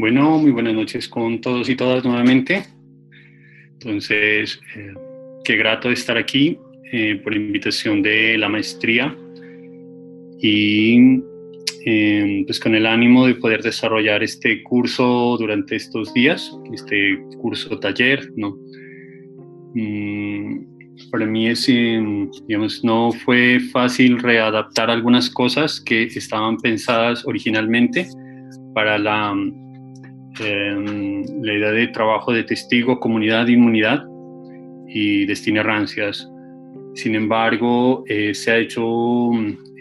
Bueno, muy buenas noches con todos y todas nuevamente. Entonces, eh, qué grato estar aquí eh, por invitación de la maestría y eh, pues con el ánimo de poder desarrollar este curso durante estos días, este curso taller, ¿no? Mm, para mí es, digamos, no fue fácil readaptar algunas cosas que estaban pensadas originalmente para la Em, la idea de trabajo de testigo, comunidad, inmunidad y destino rancias. Sin embargo, eh, se ha hecho,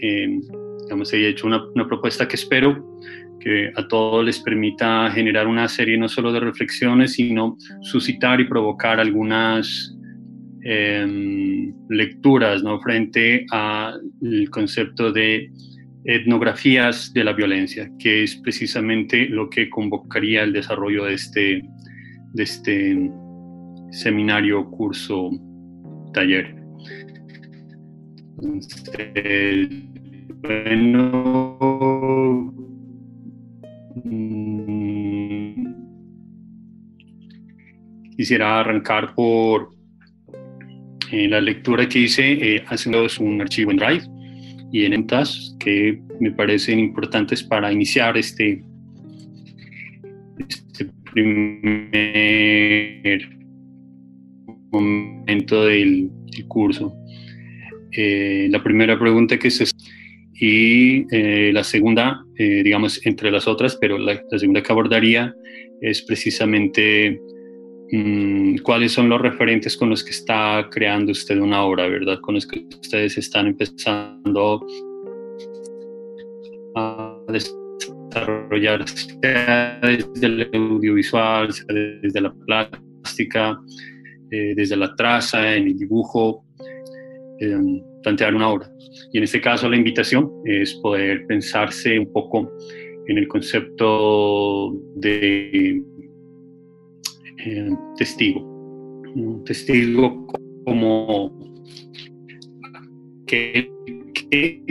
em, digamos, se ha hecho una, una, propuesta que espero que a todos les permita generar una serie no solo de reflexiones, sino suscitar y provocar algunas em, lecturas ¿no? frente al concepto de etnografías de la violencia, que es precisamente lo que convocaría el desarrollo de este, de este seminario, curso, taller. bueno, mm, quisiera arrancar por eh, la lectura que hice eh, haciendo un archivo en Drive y en ENTAS que me parecen importantes para iniciar este, este primer momento del, curso. Eh, la primera pregunta que es y eh, la segunda, eh, digamos, entre las otras, pero la, segunda que abordaría es precisamente cuáles son los referentes con los que está creando usted una obra, ¿verdad? Con los que ustedes están empezando a desarrollarse desde el audiovisual, desde la plástica, eh, desde la traza, en el dibujo, em, plantear una obra. Y en este caso la invitación es poder pensarse un poco en el concepto de eh, testigo. Un testigo como que, que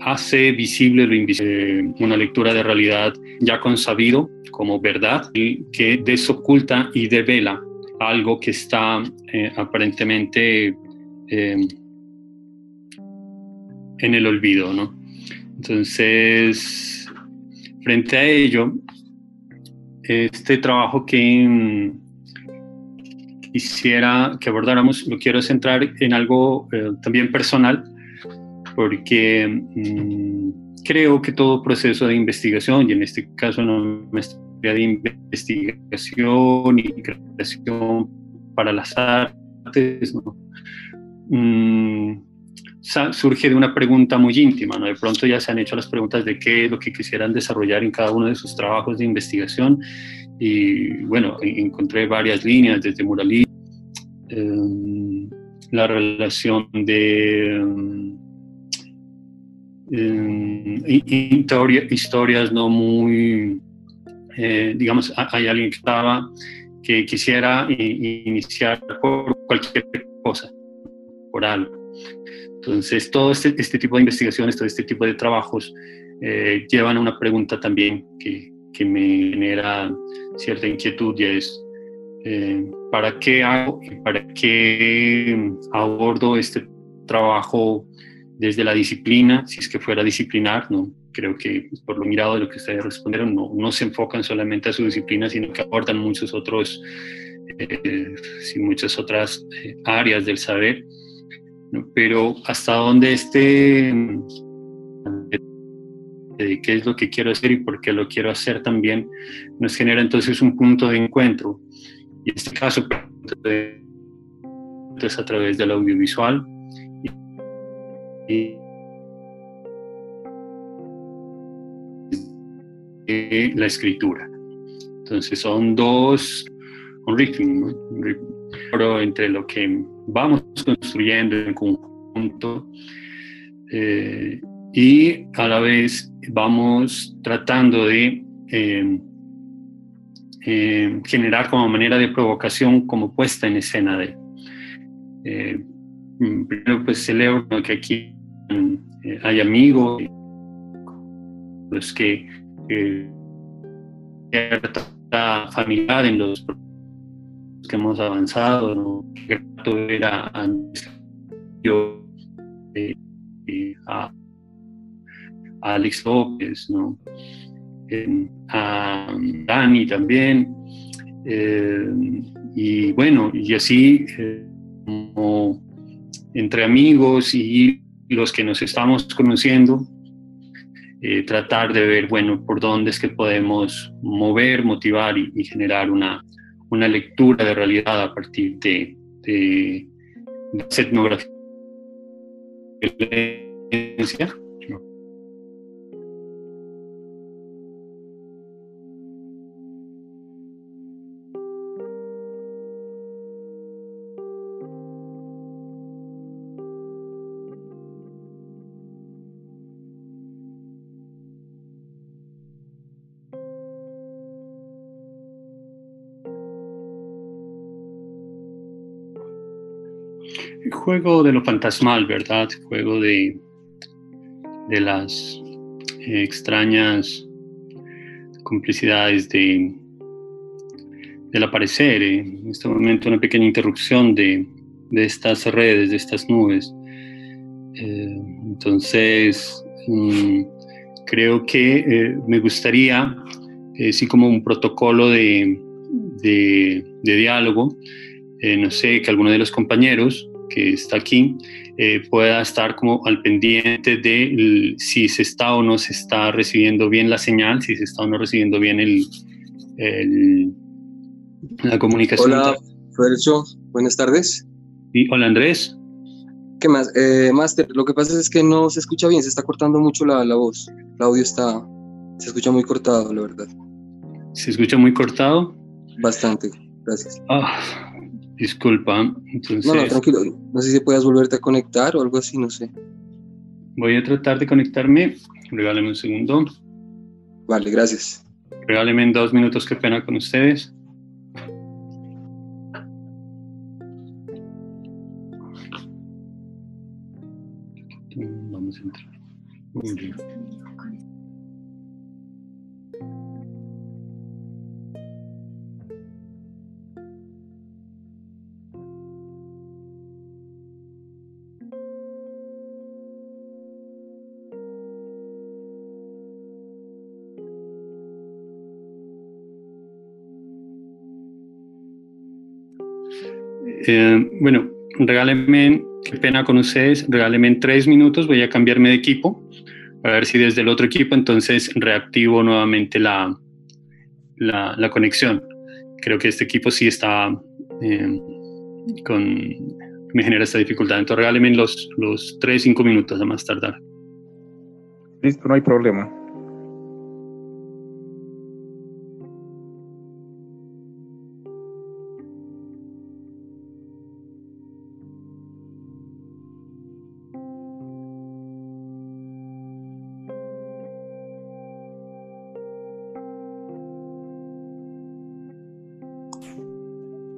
hace visible lo invisible, una lectura de realidad ya consabido como verdad que desoculta y devela algo que está eh, aparentemente eh, en el olvido, ¿no? Entonces, frente a ello, este trabajo que mm, quisiera que abordáramos, lo quiero centrar en algo eh, también personal, porque mm, creo que todo proceso de investigación, y en este caso una maestría de investigación y creación para las artes, mm, surge de una pregunta muy íntima, ¿no? De pronto ya se han hecho las preguntas de qué es lo que quisieran desarrollar en cada uno de sus trabajos de investigación y bueno, encontré varias líneas desde muralismo, em, la relación de em, historias no muy, eh, digamos, hay alguien que estaba que quisiera iniciar por cualquier cosa, entonces, todo este, este, tipo de investigaciones, todo este tipo de trabajos eh, llevan a una pregunta también que, que, me genera cierta inquietud y es, eh, ¿para qué hago y para qué abordo este trabajo desde la disciplina, si es que fuera disciplinar, ¿no? Creo que por lo mirado de lo que ustedes respondieron, no, no se enfocan solamente a su disciplina, sino que abordan muchos otros, eh, muchas otras áreas del saber pero hasta dónde esté, qué es lo que quiero hacer y por qué lo quiero hacer también, nos genera entonces un punto de encuentro. Y en este caso, es a través del audiovisual. Y, la escritura. Entonces son dos, un ritmo, un ritmo entre lo que vamos construyendo en conjunto eh, y a la vez vamos tratando de eh, eh, generar como manera de provocación como puesta en escena de eh, primero pues celebro que aquí eh, hay amigos los que cierta familiar en los que hemos avanzado ¿no? grato era antes yo a, a Alex López ¿no? a Dani también. Eh, y bueno, y así eh, como entre amigos y los que nos estamos conociendo, eh, tratar de ver, bueno, por dónde es que podemos mover, motivar y, generar una, una, lectura de realidad a partir de, de, etnografía juego de lo fantasmal, ¿verdad? Juego de, de las eh, extrañas complicidades de, del aparecer. Eh, en este momento una pequeña interrupción de, de estas redes, de estas nubes. Eh, entonces, mm, creo que me gustaría, así como un protocolo de, de diálogo, no sé, que alguno de los compañeros que está aquí eh, pueda estar como al pendiente de si se está o no se está recibiendo bien la señal, si se está o no recibiendo bien el, la comunicación. Hola, Fercho, buenas tardes. Sí, hola Andrés. ¿Qué más? Eh, Master, lo que pasa es que no se escucha bien, se está cortando mucho la, la voz. El audio está, se escucha muy cortado, la verdad. ¿Se escucha muy cortado? Bastante, gracias. Ah, Disculpa, entonces... No, no, tranquilo. No sé si puedas volverte a conectar o algo así, no sé. Voy a tratar de conectarme. Regáleme un segundo. Vale, gracias. Regáleme en dos minutos, qué pena con ustedes. Eh, bueno, regálenme, qué pena con ustedes, regálenme en tres minutos, voy a cambiarme de equipo para ver si desde el otro equipo entonces reactivo nuevamente la, la, conexión. Creo que este equipo sí está eh, con, me genera esta dificultad. Entonces regálenme los, los tres, cinco minutos a más tardar. Listo, no hay problema.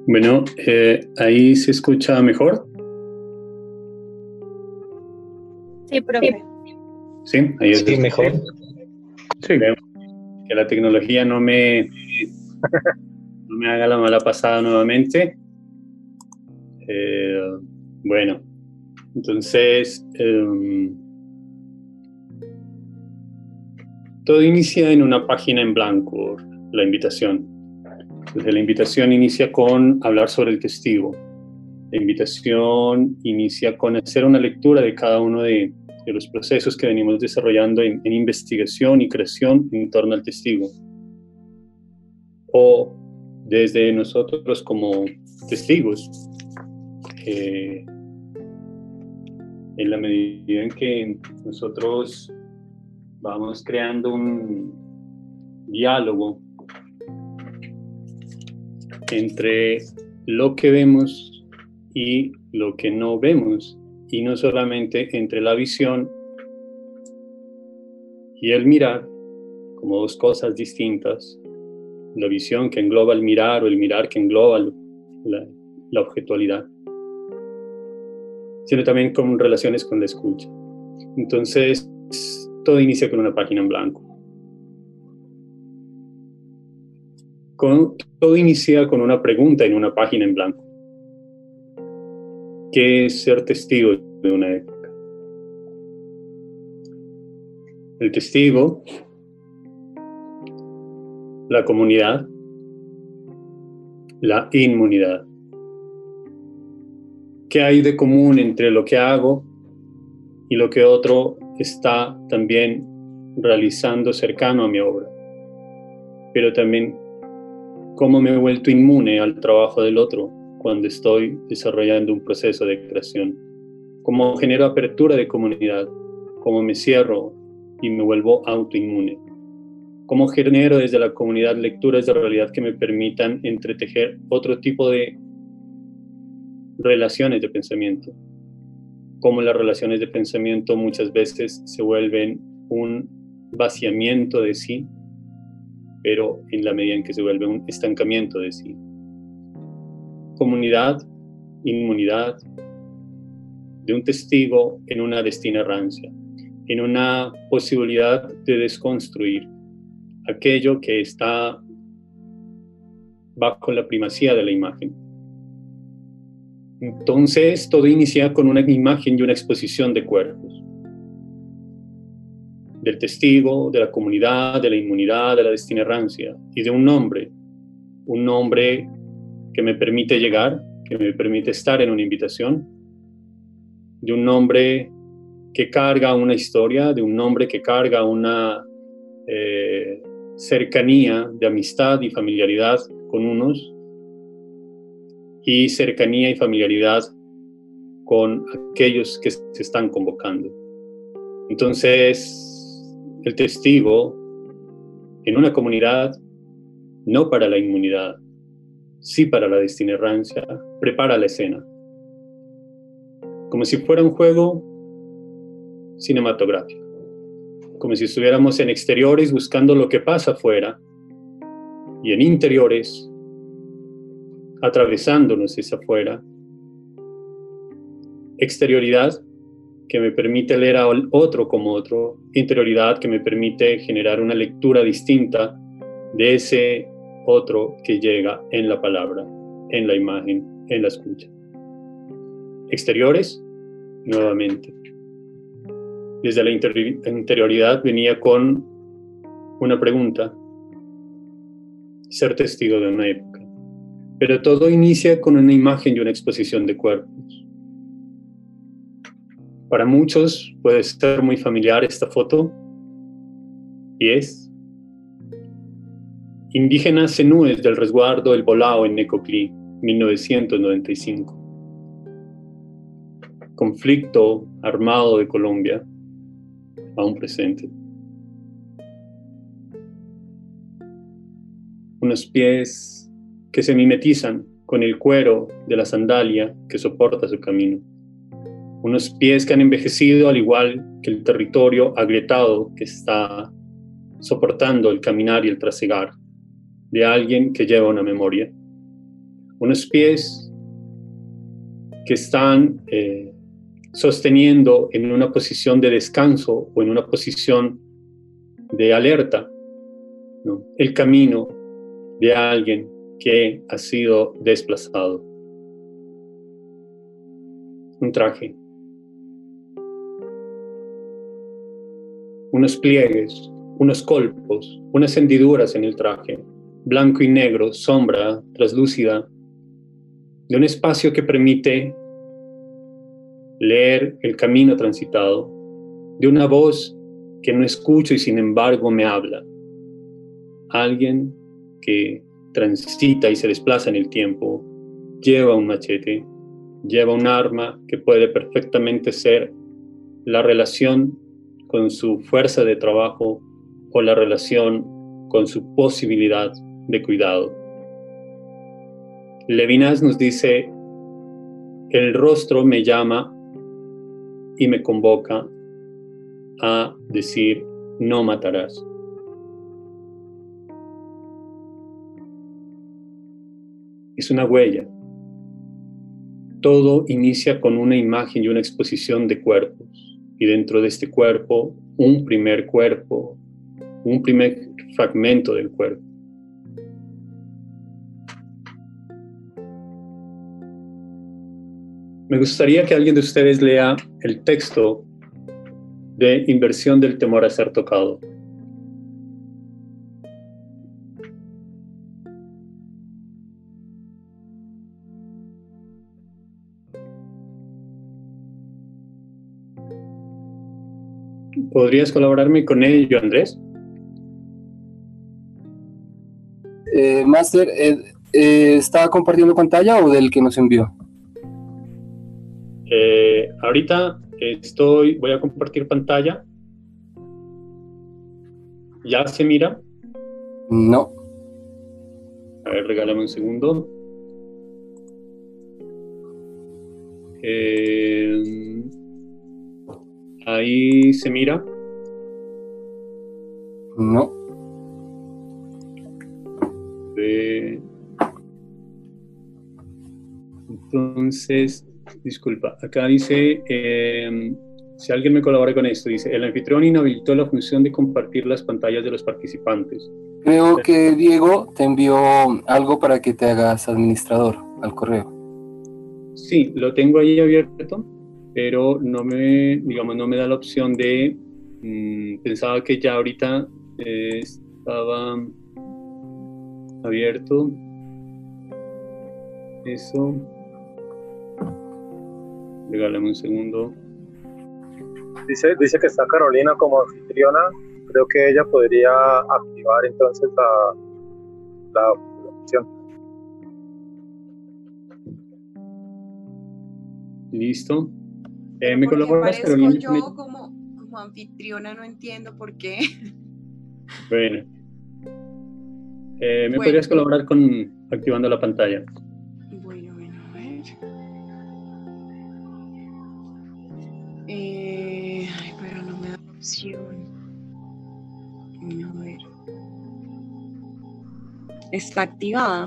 Bueno, eh, ahí se escucha mejor. Sí, profe. Sí, ahí es sí, mejor. Sí. Que la tecnología no me, no me haga la mala pasada nuevamente. Eh, bueno, entonces em, todo inicia en una página en blanco, la invitación. Entonces, la invitación inicia con hablar sobre el testigo. La invitación inicia con hacer una lectura de cada uno de, los procesos que venimos desarrollando en, investigación y creación en torno al testigo. O desde nosotros como testigos. Eh, en la medida en que nosotros vamos creando un diálogo entre lo que vemos y lo que no vemos, y no solamente entre la visión y el mirar como dos cosas distintas, la visión que engloba el mirar o el mirar que engloba la, objetualidad, sino también con relaciones con la escucha. Entonces, todo inicia con una página en blanco. Todo inicia con una pregunta en una página en blanco. ¿Qué es ser testigo de una época? El testigo, la comunidad, la inmunidad. ¿Qué hay de común entre lo que hago y lo que otro está también realizando cercano a mi obra? Pero también cómo me he vuelto inmune al trabajo del otro cuando estoy desarrollando un proceso de creación, cómo genero apertura de comunidad, cómo me cierro y me vuelvo autoinmune, cómo genero desde la comunidad lecturas de realidad que me permitan entretejer otro tipo de relaciones de pensamiento, cómo las relaciones de pensamiento muchas veces se vuelven un vaciamiento de sí pero en la medida en que se vuelve un estancamiento de sí. Comunidad, inmunidad de un testigo en una destina rancia, en una posibilidad de desconstruir aquello que está bajo la primacía de la imagen. Entonces, todo inicia con una imagen y una exposición de cuerpos del testigo, de la comunidad, de la inmunidad, de la destinerrancia y de un nombre, un nombre que me permite llegar, que me permite estar en una invitación, de un nombre que carga una historia, de un nombre que carga una eh, cercanía de amistad y familiaridad con unos y cercanía y familiaridad con aquellos que se están convocando. Entonces, el testigo en una comunidad, no para la inmunidad, sí para la destinerrancia, prepara la escena. Como si fuera un juego cinematográfico, como si estuviéramos en exteriores buscando lo que pasa afuera y en interiores atravesándonos esa afuera. Exterioridad que me permite leer a otro como otro, interioridad que me permite generar una lectura distinta de ese otro que llega en la palabra, en la imagen, en la escucha. Exteriores, nuevamente. Desde la interioridad venía con una pregunta, ser testigo de una época. Pero todo inicia con una imagen y una exposición de cuerpos para muchos puede ser muy familiar esta foto y es Indígenas cenúes del resguardo El Bolao en Necoclí, 1995. Conflicto armado de Colombia, aún presente. Unos pies que se mimetizan con el cuero de la sandalia que soporta su camino unos pies que han envejecido al igual que el territorio agrietado que está soportando el caminar y el trasegar de alguien que lleva una memoria. Unos pies que están eh, sosteniendo en una posición de descanso o en una posición de alerta el camino de alguien que ha sido desplazado. Un traje unos pliegues, unos colpos, unas hendiduras en el traje, blanco y negro, sombra, traslúcida, de un espacio que permite leer el camino transitado, de una voz que no escucho y sin embargo me habla. Alguien que transita y se desplaza en el tiempo, lleva un machete, lleva un arma que puede perfectamente ser la relación con su fuerza de trabajo o la relación con su posibilidad de cuidado. Levinas nos dice, el rostro me llama y me convoca a decir, no matarás. es una huella. Todo inicia con una imagen y una exposición de cuerpos. Y dentro de este cuerpo, un primer cuerpo, un primer fragmento del cuerpo. Me gustaría que alguien de ustedes lea el texto de inversión del temor a ser tocado. ¿Podrías colaborarme con ello, Andrés? Eh, Master, eh, eh, ¿está compartiendo pantalla o del que nos envió? Eh, ahorita estoy, voy a compartir pantalla. ¿Ya se mira? No. A ver, regálame un segundo. Eh, ahí se mira. No. Eh, entonces, disculpa, acá dice, eh, si alguien me colabora con esto, dice, el anfitrión inhabilitó la función de compartir las pantallas de los participantes. Creo que Diego te envió algo para que te hagas administrador al correo. Sí, lo tengo ahí abierto, pero no me, digamos, no me da la opción de, mm, pensaba que ya ahorita eh, estaba abierto. Eso. Regálame un segundo. Dice, dice que está Carolina como anfitriona. Creo que ella podría activar entonces la, la, la opción. Listo. Eh, ¿Me ¿Por qué colaboras, Carolina? yo como, como anfitriona? No entiendo por qué. Bueno. Eh, ¿Me Bueno. podrías colaborar con activando la pantalla? Bueno, bueno, a ver. Eh, ay, pero no me da la opción. A ver. Está activada.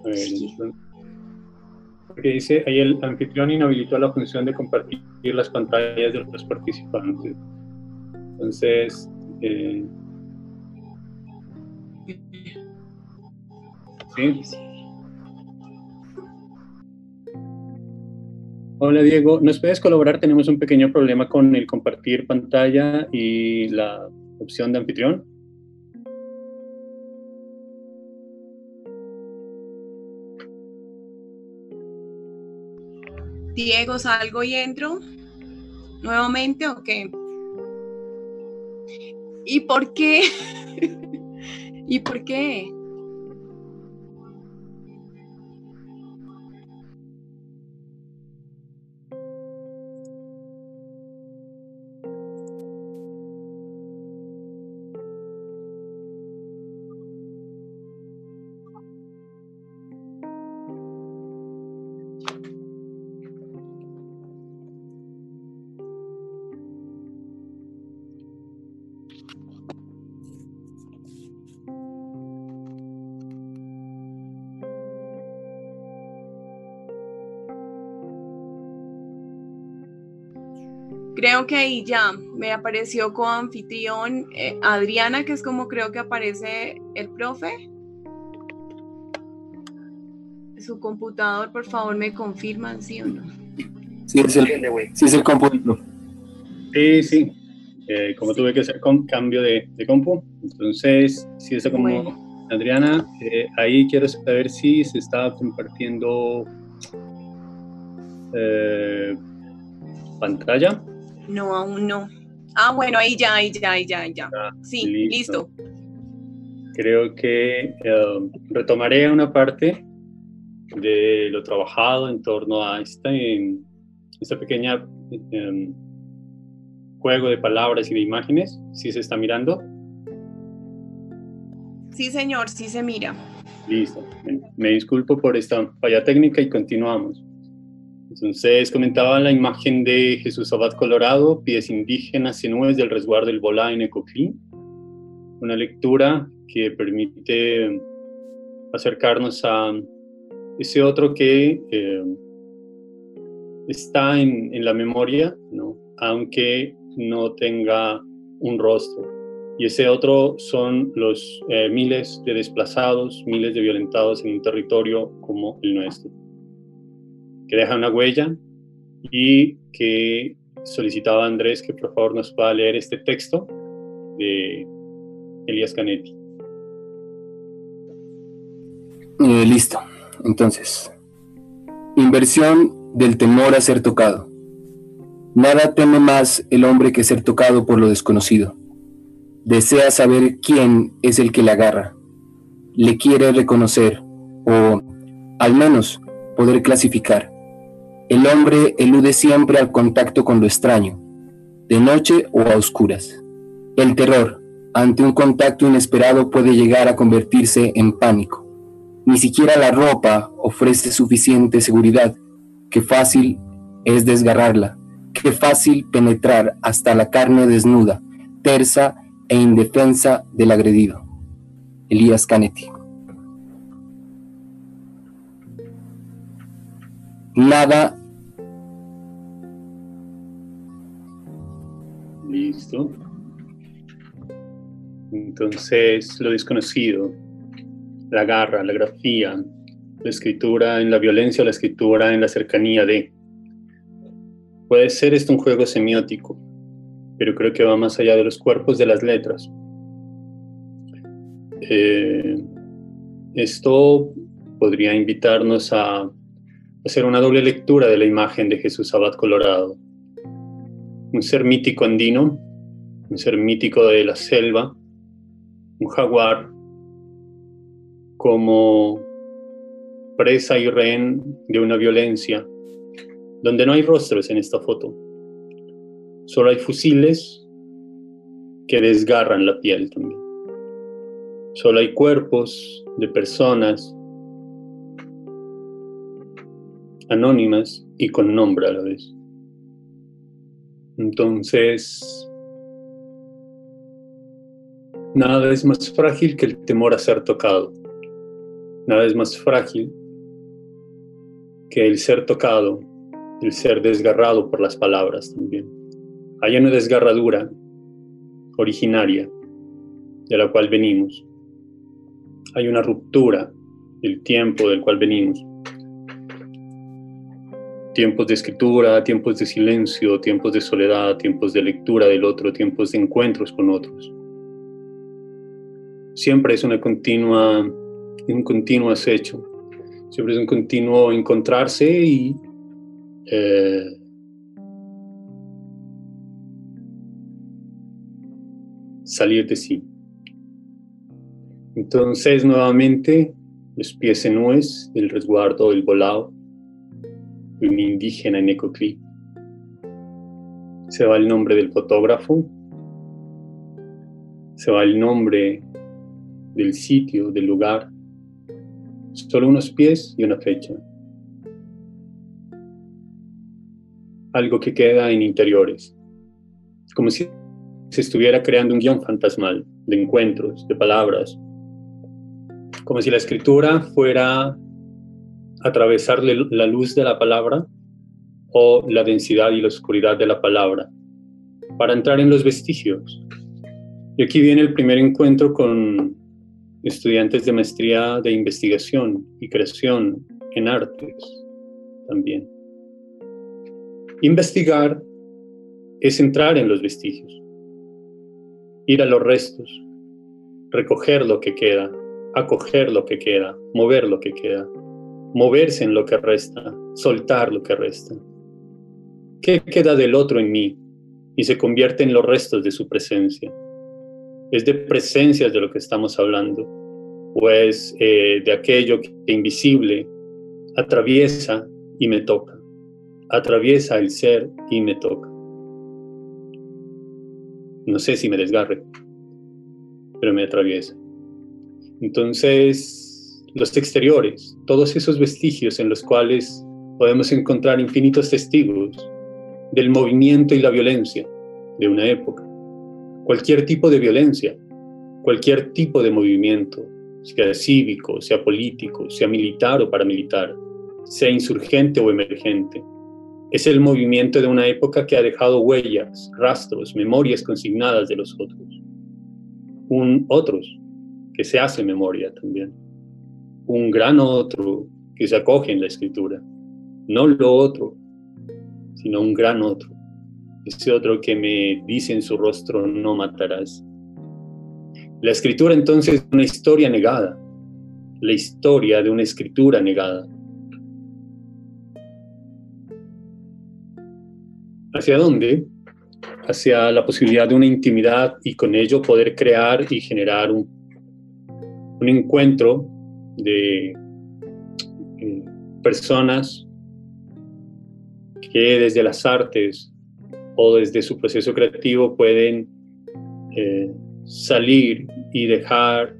A ver, Sí. entonces- Porque dice, ahí el anfitrión inhabilitó la función de compartir las pantallas de los participantes. Entonces, eh, ¿sí? Hola Diego, ¿nos puedes colaborar? Tenemos un pequeño problema con el compartir pantalla y la opción de anfitrión. Diego, salgo y entro. ¿Nuevamente o qué? ¿Y por qué? ¿Y por qué? Creo que ahí ya me apareció como anfitrión eh, Adriana, que es como creo que aparece el profe. Su computador, por favor, me confirman, sí o no. Sí, es el, sí, es el compuesto. Sí, sí. Eh, como tuve que hacer con cambio de, de compu, entonces, si está como Bueno. Adriana, eh, ahí quiero saber si se está compartiendo eh, pantalla. No, aún no. Ah, bueno, ahí ya, ahí ya, ahí ya, ahí ya. Ah, Sí, listo. listo. Creo que eh, retomaré una parte de lo trabajado en torno a esta, em, esta pequeña em, juego de palabras y de imágenes, si se está mirando. Sí, señor, sí se mira. Listo. Me disculpo por esta falla técnica y continuamos. Entonces comentaba la imagen de Jesús Abad Colorado, pies indígenas y nubes del resguardo del Bolá en Ecoclí. Una lectura que permite acercarnos a ese otro que eh, está en, en, la memoria, ¿no? aunque no tenga un rostro. Y ese otro son los eh, miles de desplazados, miles de violentados en un territorio como el nuestro, que deja una huella y que solicitaba a Andrés que por favor nos pueda leer este texto de Elías Canetti. Eh, listo. Entonces, inversión del temor a ser tocado. Nada teme más el hombre que ser tocado por lo desconocido. Desea saber quién es el que le agarra. Le quiere reconocer o, al menos, poder clasificar. El hombre elude siempre al contacto con lo extraño, de noche o a oscuras. El terror ante un contacto inesperado puede llegar a convertirse en pánico. Ni siquiera la ropa ofrece suficiente seguridad. Qué fácil es desgarrarla. Qué fácil penetrar hasta la carne desnuda, tersa e indefensa del agredido. Elías Canetti. Nada. Listo. Entonces, lo desconocido, la garra, la grafía, la escritura en la violencia, la escritura en la cercanía de. Puede ser esto un juego semiótico, pero creo que va más allá de los cuerpos de las letras. Eh, esto podría invitarnos a hacer una doble lectura de la imagen de Jesús Abad Colorado. Un ser mítico andino, un ser mítico de la selva, un jaguar como presa y rehén de una violencia, donde no hay rostros en esta foto. Solo hay fusiles que desgarran la piel también. Solo hay cuerpos de personas anónimas y con nombre a la vez. Entonces, nada es más frágil que el temor a ser tocado. Nada es más frágil que el ser tocado, el ser desgarrado por las palabras también. Hay una desgarradura originaria de la cual venimos. Hay una ruptura del tiempo del cual venimos. Tiempos de escritura, tiempos de silencio, tiempos de soledad, tiempos de lectura del otro, tiempos de encuentros con otros. Siempre es una continua un continuo acecho. Siempre es un continuo encontrarse y eh, salir de sí. Entonces, nuevamente, los pies en nuez del resguardo del volado un indígena en Ecoclí. Se va el nombre del fotógrafo, se va el nombre del sitio, del lugar, Solo unos pies y una fecha. Algo que queda en interiores. Como si se estuviera creando un guion fantasmal de encuentros, de palabras. Como si la escritura fuera atravesar la luz de la palabra o la densidad y la oscuridad de la palabra para entrar en los vestigios. Y aquí viene el primer encuentro con estudiantes de maestría de investigación y creación en artes también. Investigar es entrar en los vestigios, ir a los restos, recoger lo que queda, acoger lo que queda, mover lo que queda, moverse en lo que resta, soltar lo que resta. ¿Qué queda del otro en mí y se convierte en los restos de su presencia? es de presencias de lo que estamos hablando, pues de aquello que invisible atraviesa y me toca, atraviesa el ser y me toca. No sé si me desgarre, pero me atraviesa. Entonces, los exteriores, todos esos vestigios en los cuales podemos encontrar infinitos testigos del movimiento y la violencia de una época cualquier tipo de violencia, cualquier tipo de movimiento, sea cívico, sea político, sea militar o paramilitar, sea insurgente o emergente. Es el movimiento de una época que ha dejado huellas, rastros, memorias consignadas de los otros. Un otros que se hace memoria también. Un gran otro que se acoge en la escritura. No lo otro, sino un gran otro. Ese otro que me dice en su rostro, no matarás. La escritura entonces es una historia negada, la historia de una escritura negada. ¿Hacia dónde? Hacia la posibilidad de una intimidad y con ello poder crear y generar un, un encuentro de eh, personas que desde las artes o desde su proceso creativo pueden eh, salir y dejar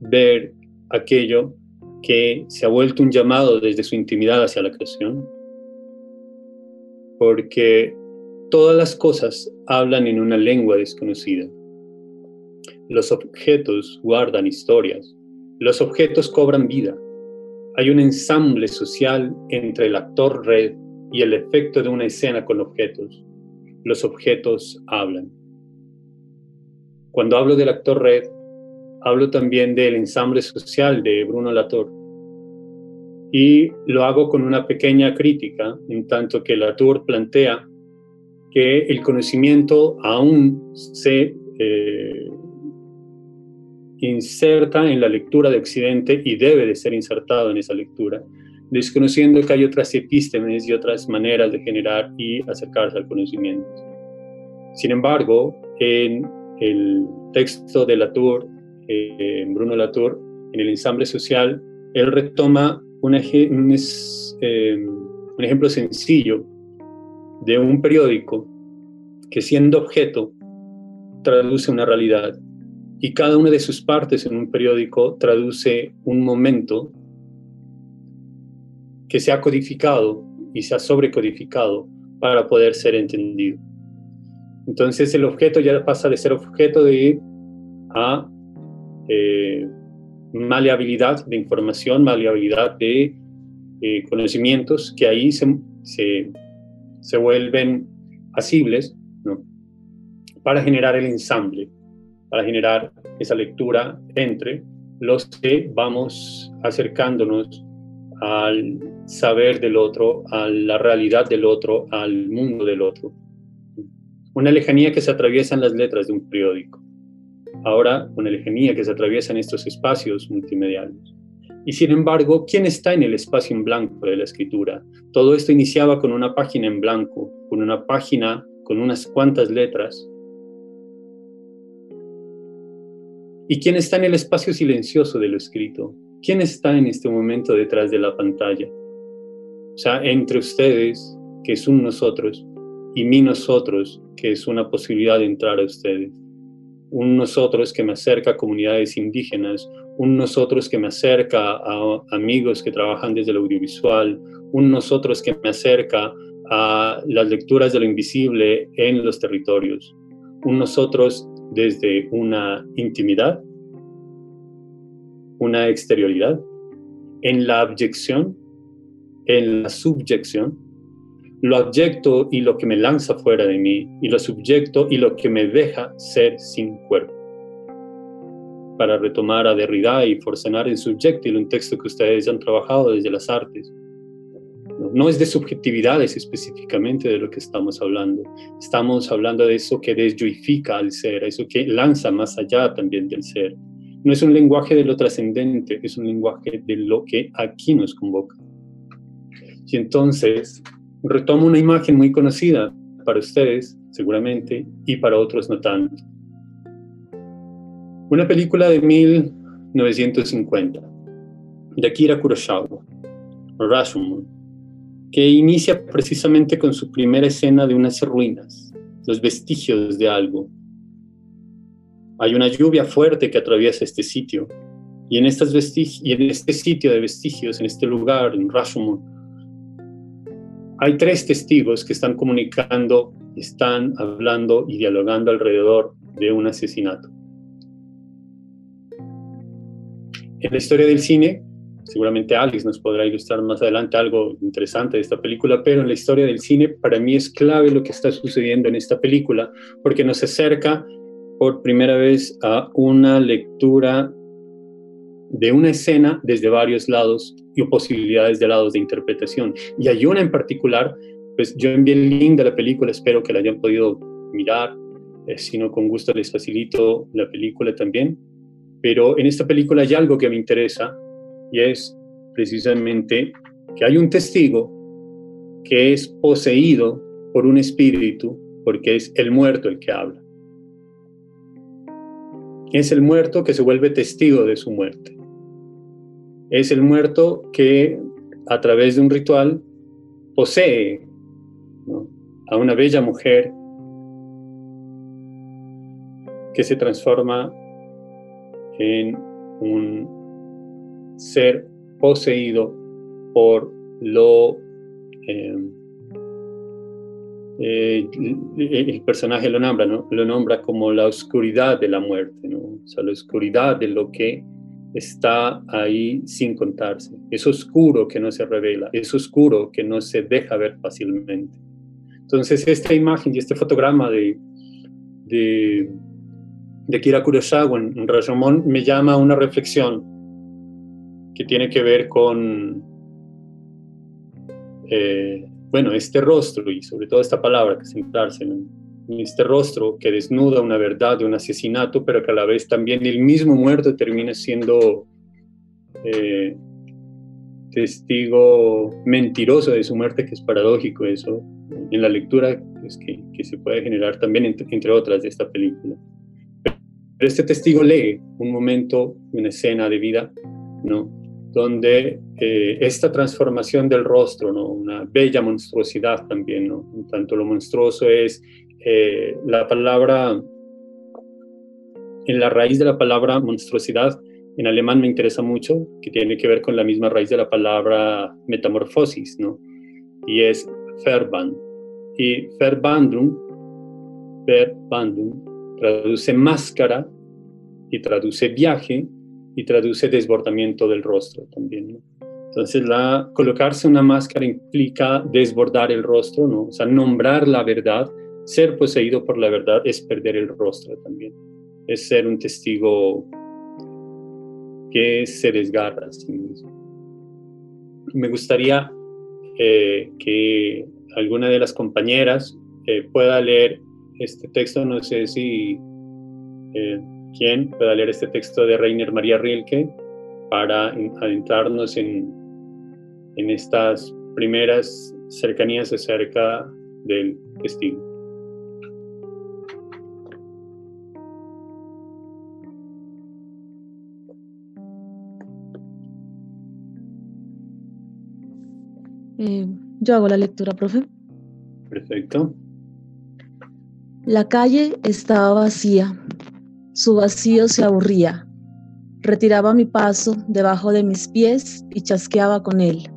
ver aquello que se ha vuelto un llamado desde su intimidad hacia la creación, porque todas las cosas hablan en una lengua desconocida. Los objetos guardan historias, los objetos cobran vida. Hay un ensamble social entre el actor red y el efecto de una escena con objetos. Los objetos hablan. Cuando hablo del actor red, hablo también del ensamble social de Bruno Latour. Y lo hago con una pequeña crítica, en tanto que Latour plantea que el conocimiento aún se eh, inserta en la lectura de Occidente y debe de ser insertado en esa lectura, desconociendo que hay otras epístemes y otras maneras de generar y acercarse al conocimiento. Sin embargo, en el texto de Latour, eh, Bruno Latour, en el ensamble social, él retoma un, eh, un ejemplo sencillo de un periódico que siendo objeto traduce una realidad y cada una de sus partes en un periódico traduce un momento que se ha codificado y se ha sobrecodificado para poder ser entendido. Entonces el objeto ya pasa de ser objeto de a eh, maleabilidad de información, maleabilidad de eh, conocimientos que ahí se, se, vuelven asibles para generar el ensamble, para generar esa lectura entre los que vamos acercándonos al saber del otro, a la realidad del otro, al mundo del otro una lejanía que se atraviesa en las letras de un periódico. Ahora, una lejanía que se atraviesa en estos espacios multimediales. Y sin embargo, ¿quién está en el espacio en blanco de la escritura? Todo esto iniciaba con una página en blanco, con una página con unas cuantas letras. ¿Y quién está en el espacio silencioso de lo escrito? ¿Quién está en este momento detrás de la pantalla? O sea, entre ustedes, que es un nosotros, y mi nosotros, que es una posibilidad de entrar a ustedes. Un nosotros que me acerca a comunidades indígenas, un nosotros que me acerca a amigos que trabajan desde el audiovisual, un nosotros que me acerca a las lecturas de lo invisible en los territorios, un nosotros desde una intimidad, una exterioridad, en la abyección, en la subyección, lo abyecto y lo que me lanza fuera de mí, y lo subyecto y lo que me deja ser sin cuerpo. Para retomar a Derrida y forcenar el subyecto y un texto que ustedes han trabajado desde las artes. No es de subjetividades específicamente de lo que estamos hablando. Estamos hablando de eso que desyoifica al ser, eso que lanza más allá también del ser. No es un lenguaje de lo trascendente, es un lenguaje de lo que aquí nos convoca. Y entonces, retomo una imagen muy conocida para ustedes, seguramente, y para otros no tanto. Una película de 1950, de Akira Kurosawa, Rashomon, que inicia precisamente con su primera escena de unas ruinas, los vestigios de algo. Hay una lluvia fuerte que atraviesa este sitio, y en, estas y en este sitio de vestigios, en este lugar, en Rashomon, hay tres testigos que están comunicando, están hablando y dialogando alrededor de un asesinato. en la historia del cine, seguramente Alex nos podrá ilustrar más adelante algo interesante de esta película, pero en la historia del cine para mí es clave lo que está sucediendo en esta película, porque nos acerca por primera vez a una lectura de una escena desde varios lados y posibilidades de lados de interpretación. Y hay una en particular, pues yo envié el link de la película, espero que la hayan podido mirar, eh, si no con gusto les facilito la película también. Pero en esta película hay algo que me interesa y es precisamente que hay un testigo que es poseído por un espíritu porque es el muerto el que habla. Es el muerto que se vuelve testigo de su muerte. Es el muerto que a través de un ritual posee a una bella mujer que se transforma en un ser poseído por lo em, eh, el personaje lo nombra, ¿no? Lo nombra como la oscuridad de la muerte, ¿no? O sea, la oscuridad de lo que está ahí sin contarse. Es oscuro que no se revela, es oscuro que no se deja ver fácilmente. Entonces, esta imagen y este fotograma de, de, de Kira Kurosawa en Rashomon me llama a una reflexión que tiene que ver con eh, bueno, este rostro y sobre todo esta palabra, que centrarse en, este rostro que desnuda una verdad de un asesinato, pero que a la vez también el mismo muerto termina siendo eh, testigo mentiroso de su muerte, que es paradójico eso, en la lectura pues, que, se puede generar también entre, entre otras de esta película. Pero este testigo lee un momento, una escena de vida, ¿no? Donde eh, esta transformación del rostro, ¿no? una bella monstruosidad también, ¿no? tanto lo monstruoso es eh, la palabra, en la raíz de la palabra monstruosidad, en alemán me interesa mucho, que tiene que ver con la misma raíz de la palabra metamorfosis, ¿no? y es Verband. Y Verbandung, Verbandung, traduce máscara y traduce viaje, y traduce desbordamiento del rostro también. Entonces, la, colocarse una máscara implica desbordar el rostro, ¿no? O sea, nombrar la verdad, ser poseído por la verdad es perder el rostro también. Es ser un testigo que se desgarra a sí mismo. Me gustaría eh, que alguna de las compañeras eh, pueda leer este texto, no sé si eh, quien pueda leer este texto de Reiner María Rilke para adentrarnos en, en estas primeras cercanías acerca del destino. Eh, yo hago la lectura, profe. Perfecto. La calle estaba vacía. Su vacío se aburría. Retiraba mi paso debajo de mis pies y chasqueaba con él.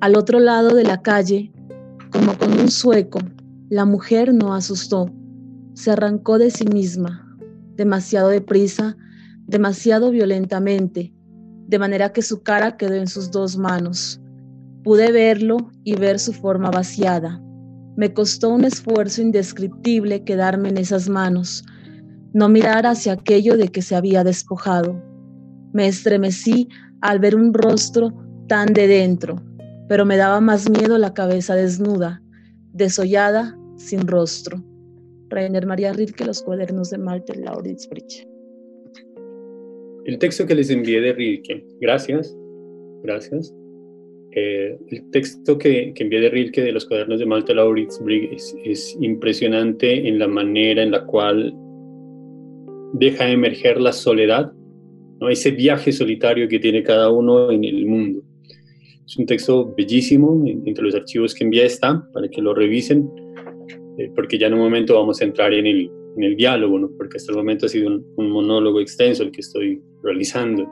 Al otro lado de la calle, como con un sueco, la mujer no asustó. Se arrancó de sí misma, demasiado deprisa, demasiado violentamente, de manera que su cara quedó en sus dos manos. Pude verlo y ver su forma vaciada. Me costó un esfuerzo indescriptible quedarme en esas manos, no mirar hacia aquello de que se había despojado. Me estremecí al ver un rostro tan de dentro, pero me daba más miedo la cabeza desnuda, desollada, sin rostro. Rainer María Rilke, Los cuadernos de Malte Bridge. El texto que les envié de Rilke, gracias, gracias. Eh, el texto que, que, envié de Rilke de los cuadernos de Malte Lauritz-Brig es, es impresionante en la manera en la cual deja emerger la soledad, ¿no? ese viaje solitario que tiene cada uno en el mundo. Es un texto bellísimo, entre los archivos que envía está, para que lo revisen, eh, porque ya en un momento vamos a entrar en el, en el diálogo, ¿no? porque hasta el momento ha sido un, un, monólogo extenso el que estoy realizando.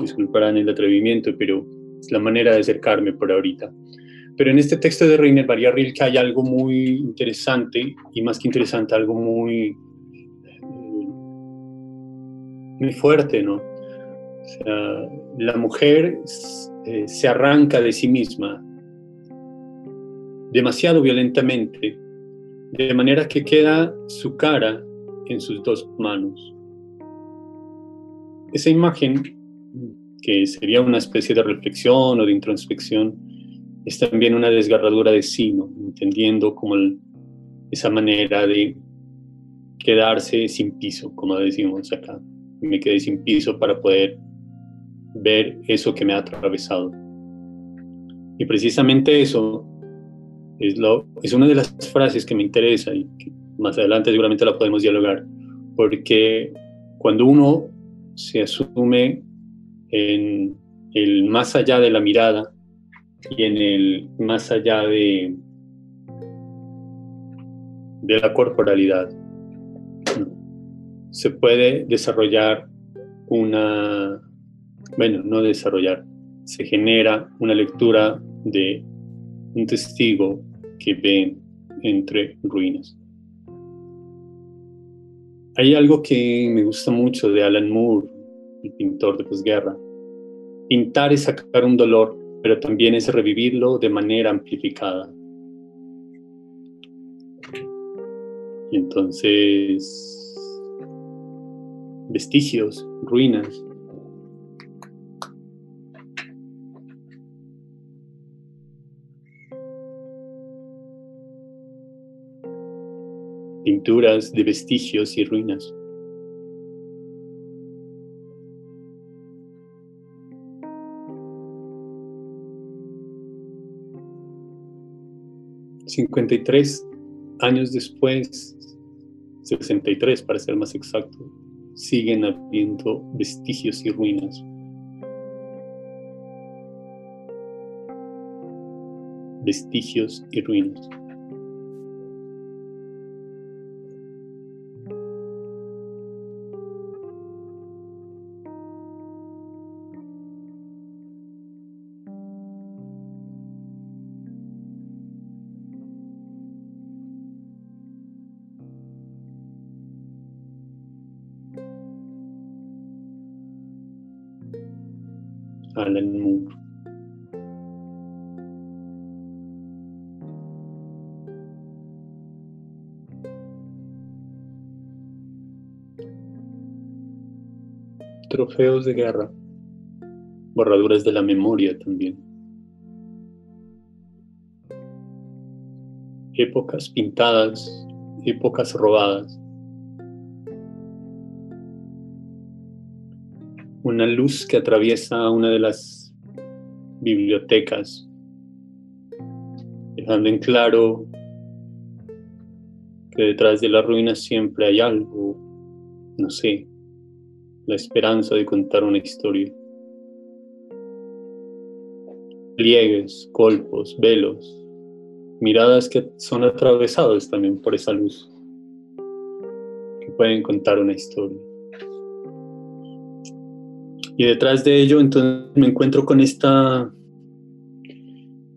Disculparán el atrevimiento, pero es la manera de acercarme por ahorita. Pero en este texto de Reiner María Rilke hay algo muy interesante, y más que interesante, algo muy muy fuerte, ¿no? O sea, la mujer eh, se arranca de sí misma demasiado violentamente, de manera que queda su cara en sus dos manos. Esa imagen, que sería una especie de reflexión o de introspección, es también una desgarradura de sí, entendiendo como esa manera de quedarse sin piso, como decimos acá. Me quedé sin piso para poder ver eso que me ha atravesado. Y precisamente eso es, lo, es una de las frases que me interesa y más adelante seguramente la podemos dialogar, porque cuando uno se asume en el más allá de la mirada y en el más allá de, de la corporalidad, se puede desarrollar una, bueno, no desarrollar, se genera una lectura de un testigo que ve entre ruinas. Hay algo que me gusta mucho de Alan Moore, el pintor de posguerra. Pintar es sacar un dolor, pero también es revivirlo de manera amplificada. Entonces, vestigios, ruinas, pinturas de vestigios y ruinas. ...53 años después... ...63 para ser más exacto... ...siguen habiendo vestigios y ruinas... ...vestigios y ruinas... Trofeos de guerra, borraduras de la memoria también. Épocas pintadas, épocas robadas. una luz que atraviesa una de las bibliotecas, dejando en claro que detrás de la ruina siempre hay algo, no sé, la esperanza de contar una historia. Pliegues, colpos, velos, miradas que son atravesados también por esa luz, que pueden contar una historia. Y detrás de ello, entonces me encuentro con esta,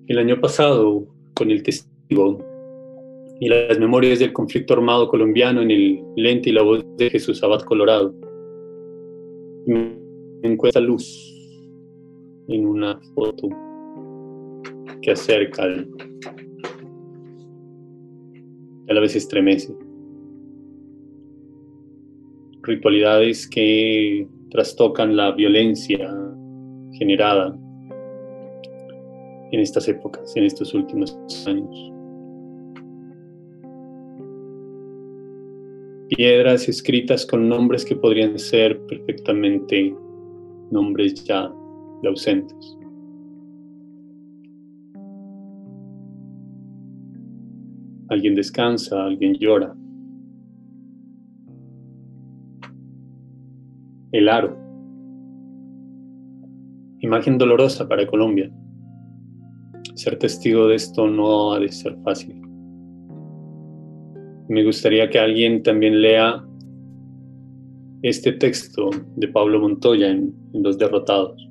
el año pasado, con el testigo y las memorias del conflicto armado colombiano en el lente y la voz de Jesús Abad Colorado. Me encuentro luz en una foto que acerca a la vez estremece. Ritualidades que trastocan la violencia generada en estas épocas, en estos últimos años. Piedras escritas con nombres que podrían ser perfectamente nombres ya de ausentes. Alguien descansa, alguien llora. El aro. Imagen dolorosa para Colombia. Ser testigo de esto no ha de ser fácil me gustaría que alguien también lea este texto de Pablo Montoya en, Los Derrotados.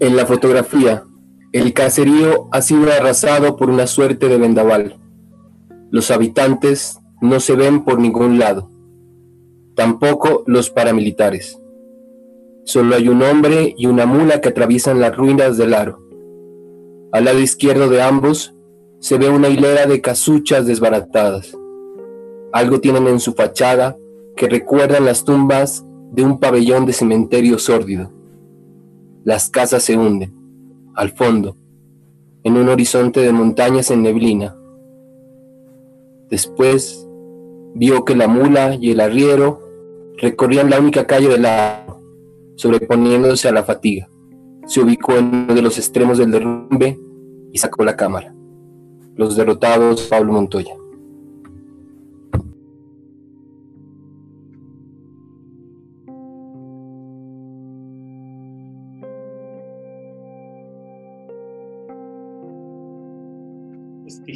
En la fotografía, el caserío ha sido arrasado por una suerte de vendaval. Los habitantes no se ven por ningún lado, tampoco los paramilitares. Solo hay un hombre y una mula que atraviesan las ruinas del aro. Al lado izquierdo de ambos se ve una hilera de casuchas desbaratadas. Algo tienen en su fachada que recuerdan las tumbas de un pabellón de cementerio sórdido. Las casas se hunden, al fondo, en un horizonte de montañas en neblina. Después vio que la mula y el arriero recorrían la única calle del lago, sobreponiéndose a la fatiga. Se ubicó en uno de los extremos del derrumbe y sacó la cámara. Los derrotados Pablo Montoya.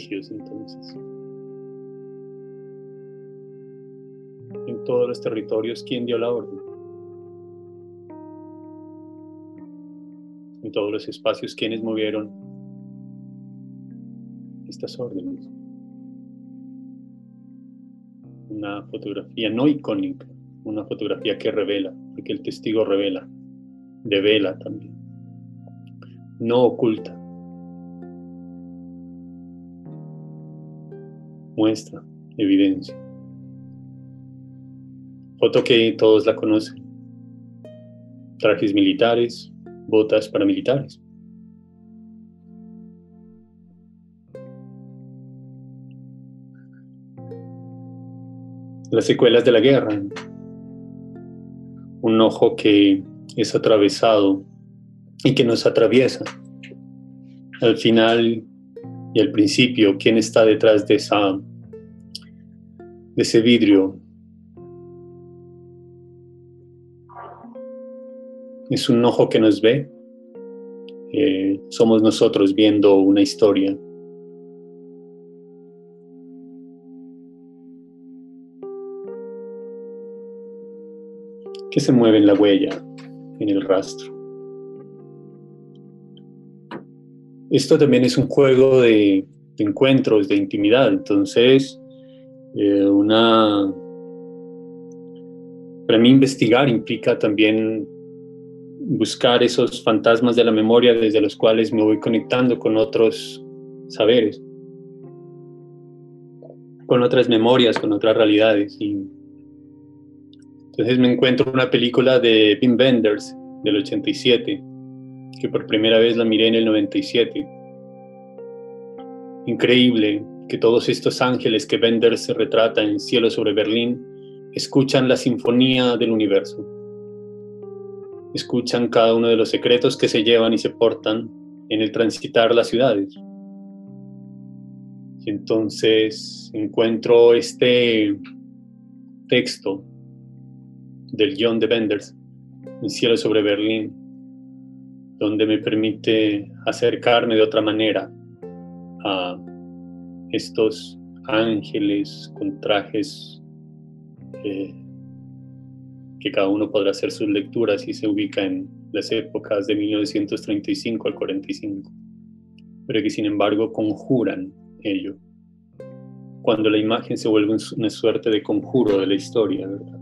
Entonces. En todos los territorios, ¿quién dio la orden? En todos los espacios, ¿quiénes movieron estas órdenes? Una fotografía no icónica, una fotografía que revela, porque el testigo revela, devela también, no oculta, muestra, evidencia. Foto que todos la conocen. Trajes militares, botas paramilitares. Las secuelas de la guerra. Un ojo que es atravesado y que nos atraviesa. Al final y al principio, ¿quién está detrás de, esa, de ese vidrio? Es un ojo que nos ve. Eh, somos nosotros viendo una historia. ¿Qué se mueve en la huella, en el rastro? Esto también es un juego de encuentros, de intimidad. Entonces, eh, una... Para mí investigar implica también buscar esos fantasmas de la memoria desde los cuales me voy conectando con otros saberes, con otras memorias, con otras realidades. Y entonces me encuentro una película de Wim Wenders del 87, que por primera vez la miré en el 97. Increíble que todos estos ángeles que Wenders se retrata en Cielo sobre Berlín escuchan la sinfonía del universo. Escuchan cada uno de los secretos que se llevan y se portan en el transitar las ciudades. Y entonces encuentro este texto del guion de Wenders, en Cielo sobre Berlín, donde me permite acercarme de otra manera a estos ángeles con trajes eh, que cada uno podrá hacer sus lecturas y se ubica en las épocas de 1935 al 45, pero que sin embargo conjuran ello, cuando la imagen se vuelve una suerte de conjuro de la historia, ¿verdad?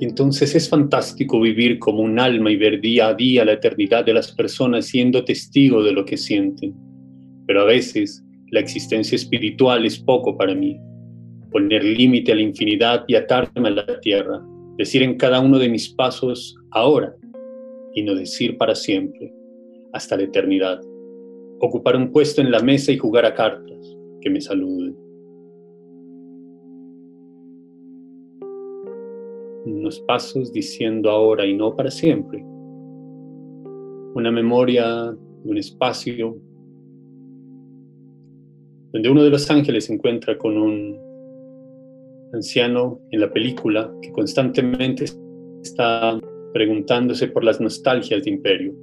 Y entonces es fantástico vivir como un alma y ver día a día la eternidad de las personas siendo testigo de lo que sienten. Pero a veces la existencia espiritual es poco para mí. Poner límite a la infinidad y atarme a la tierra. Decir en cada uno de mis pasos ahora y no decir para siempre, hasta la eternidad. Ocupar un puesto en la mesa y jugar a cartas, que me saluden. unos pasos diciendo ahora y no para siempre. Una memoria de un espacio donde uno de los ángeles se encuentra con un anciano en la película que constantemente está preguntándose por las nostalgias de imperio.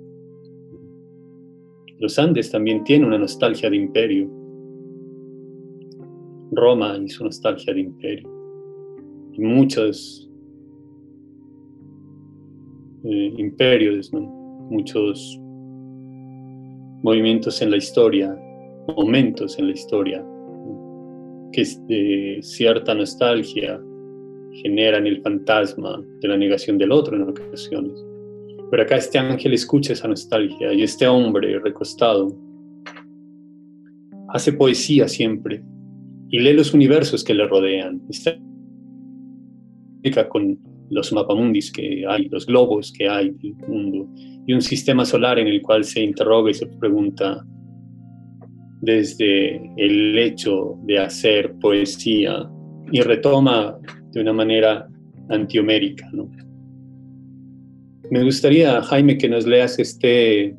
Los Andes también tienen una nostalgia de imperio. Roma y su nostalgia de imperio. Y muchos eh, imperios, muchos movimientos en la historia, momentos en la historia, que de cierta nostalgia generan el fantasma de la negación del otro en ocasiones. Pero acá este ángel escucha esa nostalgia y este hombre recostado hace poesía siempre y lee los universos que le rodean. Está con los mapamundis que hay, los globos que hay del mundo y un sistema solar en el cual se interroga y se pregunta desde el hecho de hacer poesía y retoma de una manera antihomérica. ¿no? Me gustaría, Jaime, que nos leas este,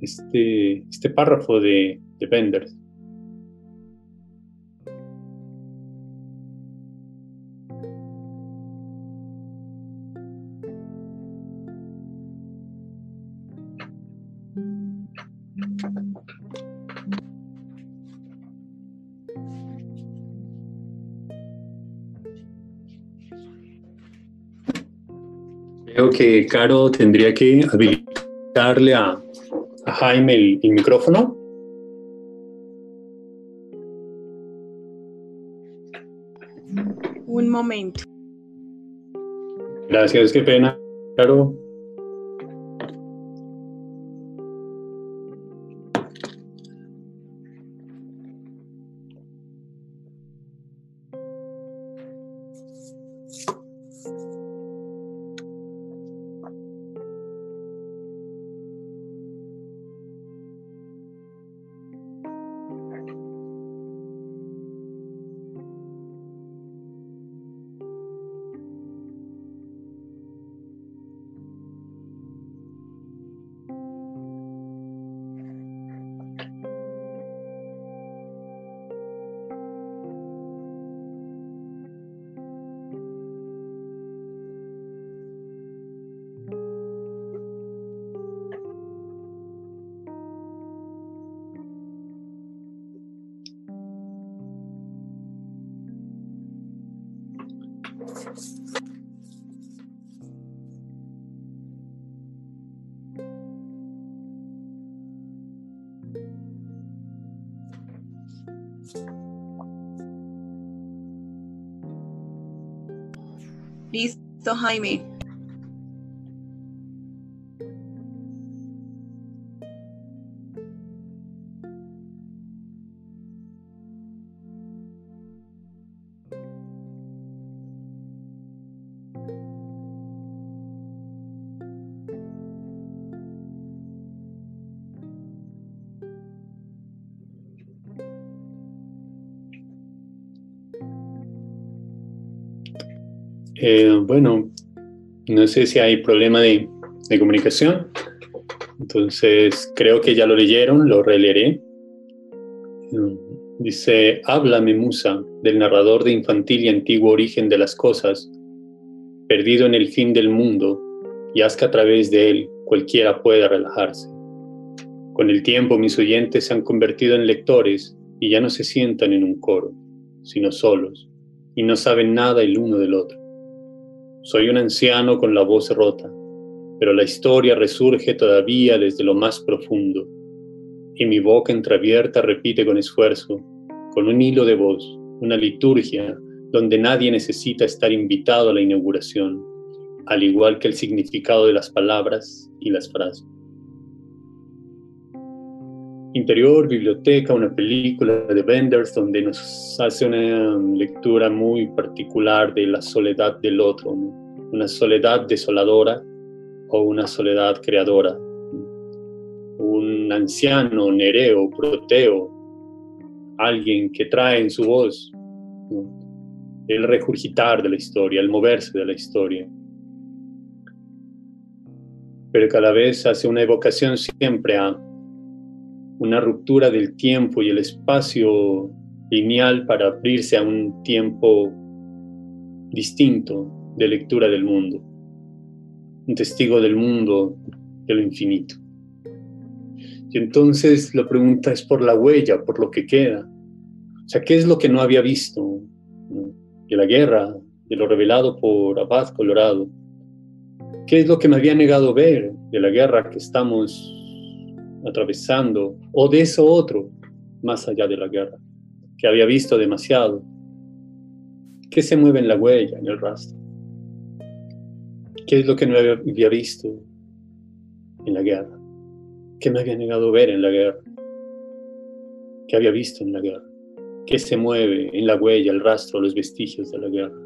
este, este párrafo de, de. Que Caro tendría que habilitarle a, Jaime el, micrófono. Un momento. Gracias, qué pena, Caro. Listo, Jaime. Bueno, no sé si hay problema de, comunicación. Entonces, creo que ya lo leyeron, lo releeré. Dice, háblame, musa, del narrador de infantil y antiguo origen de las cosas, perdido en el fin del mundo, y haz que a través de él cualquiera pueda relajarse. Con el tiempo mis oyentes se han convertido en lectores y ya no se sientan en un coro, sino solos, y no saben nada el uno del otro. Soy un anciano con la voz rota, pero la historia resurge todavía desde lo más profundo, y mi boca entreabierta repite con esfuerzo, con un hilo de voz, una liturgia donde nadie necesita estar invitado a la inauguración, al igual que el significado de las palabras y las frases. Interior, biblioteca, una película de Benders donde nos hace una lectura muy particular de la soledad del otro, una soledad desoladora o una soledad creadora. Un anciano, Nereo, Proteo, alguien que trae en su voz el regurgitar de la historia, el moverse de la historia. Pero cada vez hace una evocación siempre a una ruptura del tiempo y el espacio lineal para abrirse a un tiempo distinto de lectura del mundo, un testigo del mundo, de lo infinito. Y entonces la pregunta es por la huella, por lo que queda. O sea, ¿qué es lo que no había visto? De la guerra, de lo revelado por Abad Colorado. ¿Qué es lo que me había negado ver de la guerra que estamos atravesando o de eso otro más allá de la guerra, que había visto demasiado? ¿Qué se mueve en la huella, en el rastro? ¿Qué es lo que no había visto en la guerra? ¿Qué me había negado ver en la guerra? ¿Qué había visto en la guerra? ¿Qué se mueve en la huella, el rastro, los vestigios de la guerra?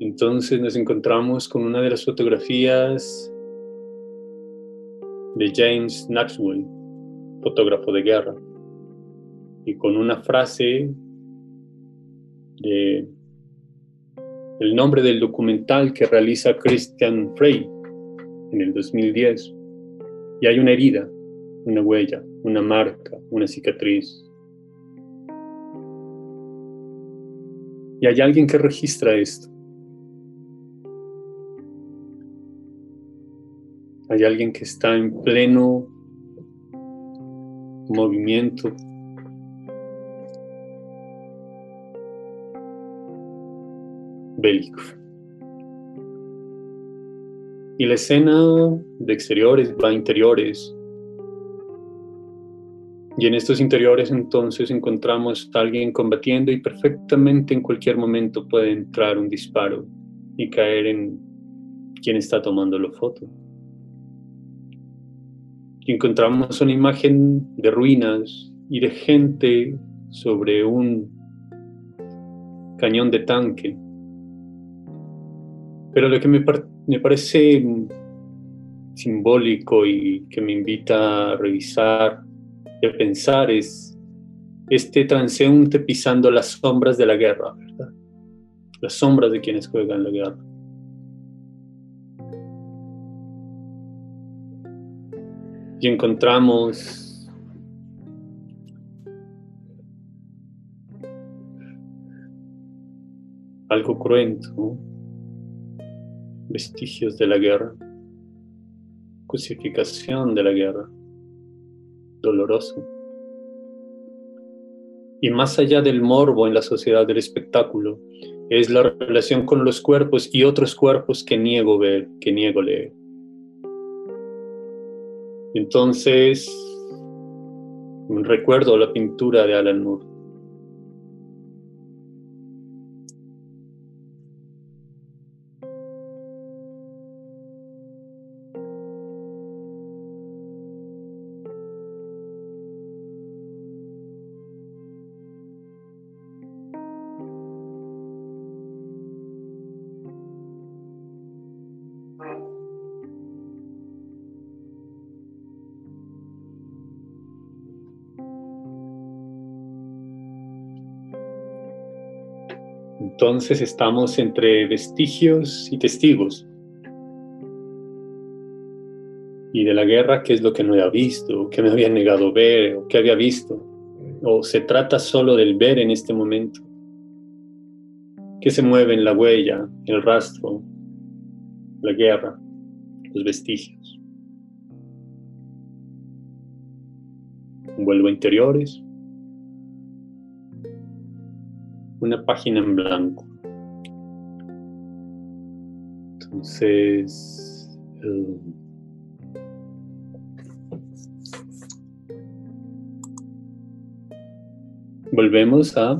Entonces nos encontramos con una de las fotografías de James Maxwell, fotógrafo de guerra, y con una frase de el nombre del documental que realiza Christian Frey en el 2010. Y hay una herida, una huella, una marca, una cicatriz. Y hay alguien que registra esto. Hay alguien que está en pleno movimiento. bélico. Y la escena de exteriores va a interiores. Y en estos interiores entonces encontramos a alguien combatiendo y perfectamente en cualquier momento puede entrar un disparo y caer en quien está tomando la foto y encontramos una imagen de ruinas y de gente sobre un cañón de tanque. Pero lo que me, me parece simbólico y que me invita a revisar y a pensar es este transeúnte pisando las sombras de la guerra, ¿verdad? Las sombras de quienes juegan la guerra. Y encontramos algo cruento, vestigios de la guerra, crucificación de la guerra, doloroso. Y más allá del morbo en la sociedad del espectáculo, es la relación con los cuerpos y otros cuerpos que niego ver, que niego leer. Entonces, recuerdo la pintura de Alan Moore. Entonces estamos entre vestigios y testigos. Y de la guerra, ¿qué es lo que no había visto? ¿Qué me había negado ver? ¿O qué había visto? ¿O se trata solo del ver en este momento? ¿Qué se mueve en la huella, el rastro, la guerra, los vestigios? Vuelvo a interiores, una página en blanco. Entonces, eh, volvemos a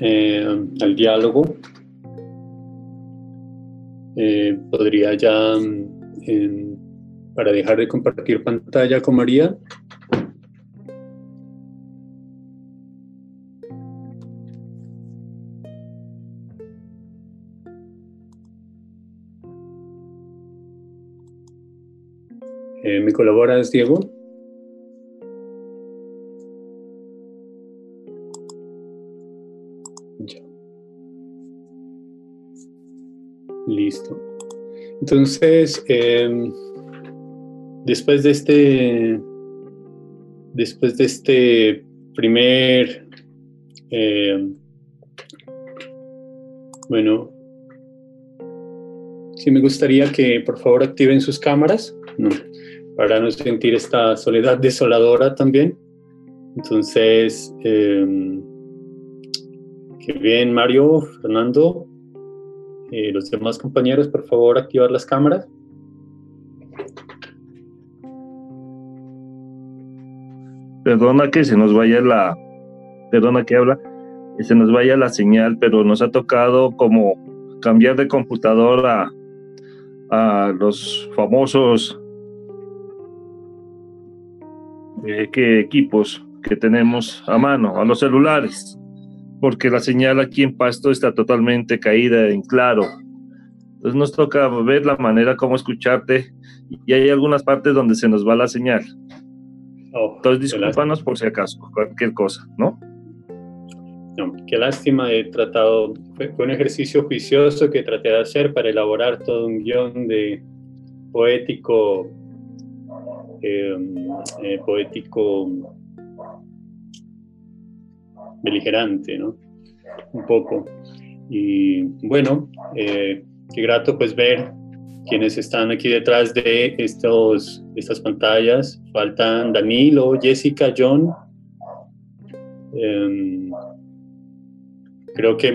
eh, al diálogo. Eh, podría ya, para dejar de compartir pantalla con María, ¿Me colaboras, Diego? Listo. Entonces, em, después de este, después de este primer, em, bueno, sí me gustaría que por favor activen sus cámaras. No para no sentir esta soledad desoladora también. Entonces, em, Qué bien, Mario, Fernando. Eh, los demás compañeros, por favor, activar las cámaras. Perdona que se nos vaya la, perdona que habla, que se nos vaya la señal, pero nos ha tocado como cambiar de computadora a, los famosos eh, que equipos que tenemos a mano, a los celulares, porque la señal aquí en Pasto está totalmente caída en claro. Entonces nos toca ver la manera como escucharte y hay algunas partes donde se nos va la señal. Oh, Entonces discúlpanos por si acaso, cualquier cosa, ¿no? No, qué lástima, he tratado, fue, un ejercicio juicioso que traté de hacer para elaborar todo un guion de poético, eh, poético beligerante, ¿no? Un poco. Y bueno, eh, qué grato pues ver quienes están aquí detrás de estos, estas pantallas. Faltan Danilo, Jessica, John. Em, creo que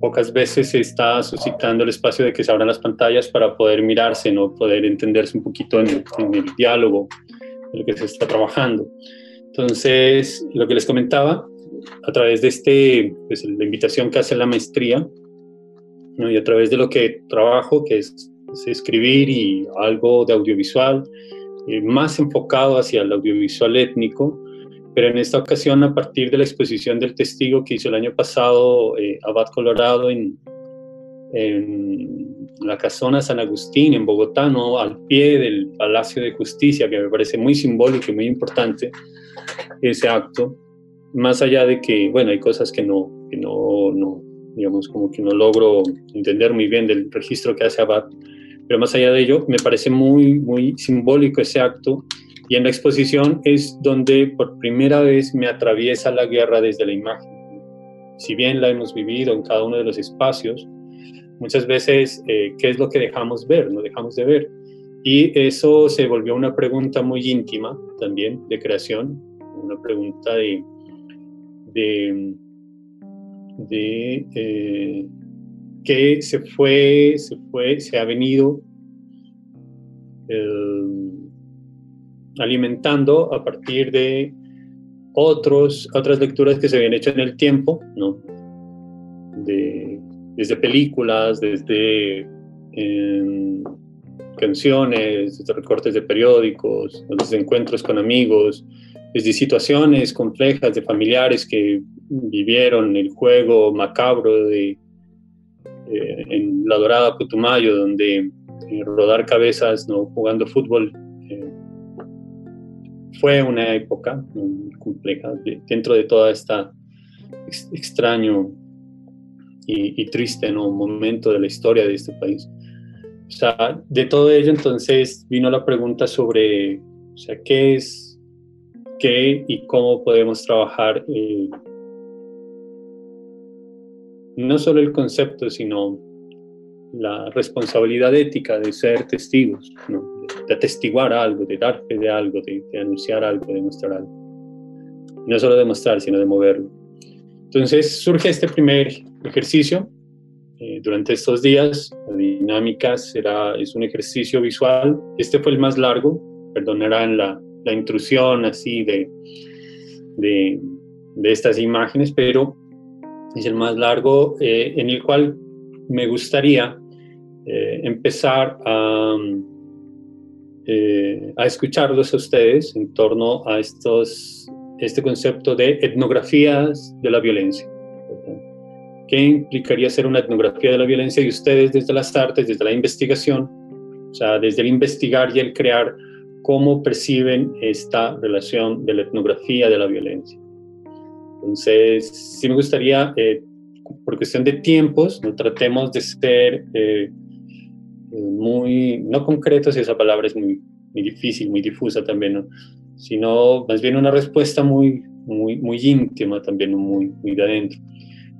pocas veces se está suscitando el espacio de que se abran las pantallas para poder mirarse, ¿no? poder entenderse un poquito en, el diálogo, en lo que se está trabajando. Entonces, lo que les comentaba, a través de este, pues, la invitación que hace la maestría, ¿no? y a través de lo que trabajo, que es, escribir y algo de audiovisual, eh, más enfocado hacia el audiovisual étnico, pero en esta ocasión a partir de la exposición del testigo que hizo el año pasado eh, Abad Colorado en, la casona San Agustín en Bogotá, ¿no? al pie del Palacio de Justicia, que me parece muy simbólico y muy importante ese acto, más allá de que, bueno, hay cosas que no, que no, no digamos, como que no logro entender muy bien del registro que hace Abad, pero más allá de ello, me parece muy, muy simbólico ese acto y en la exposición es donde por primera vez me atraviesa la guerra desde la imagen. Si bien la hemos vivido en cada uno de los espacios, muchas veces, eh, ¿qué es lo que dejamos ver? No dejamos de ver. Y eso se volvió una pregunta muy íntima también de creación, una pregunta de, de, de eh, que se fue, se fue, se ha venido alimentando a partir de otros, otras lecturas que se habían hecho en el tiempo, ¿no? desde películas, desde em, canciones, desde recortes de periódicos, desde encuentros con amigos, desde situaciones complejas de familiares que vivieron el juego macabro de eh, en la Dorada Putumayo, donde eh, rodar cabezas, no jugando fútbol fue una época muy compleja dentro de toda esta extraño y, triste ¿no? momento de la historia de este país. O sea, de todo ello entonces vino la pregunta sobre, o sea, ¿qué es, qué y cómo podemos trabajar eh, no solo el concepto, sino la responsabilidad ética de ser testigos, de atestiguar algo, de dar fe de algo, de, anunciar algo, de mostrar algo. No solo de mostrar, sino de moverlo. Entonces surge este primer ejercicio. Eh, durante estos días, la dinámica será, es un ejercicio visual. Este fue el más largo, perdonarán la, intrusión así de, de, de, estas imágenes, pero es el más largo eh, en el cual me gustaría eh, empezar a, eh, a, escucharlos a ustedes en torno a estos, este concepto de etnografías de la violencia. ¿Qué implicaría ser una etnografía de la violencia? Y ustedes desde las artes, desde la investigación, o sea, desde el investigar y el crear, cómo perciben esta relación de la etnografía de la violencia. Entonces, sí me gustaría eh, por cuestión de tiempos, no tratemos de ser eh, muy, no concretos, esa palabra es muy, muy difícil, muy difusa también, sino más bien una respuesta muy, muy, muy íntima también, muy, muy de adentro.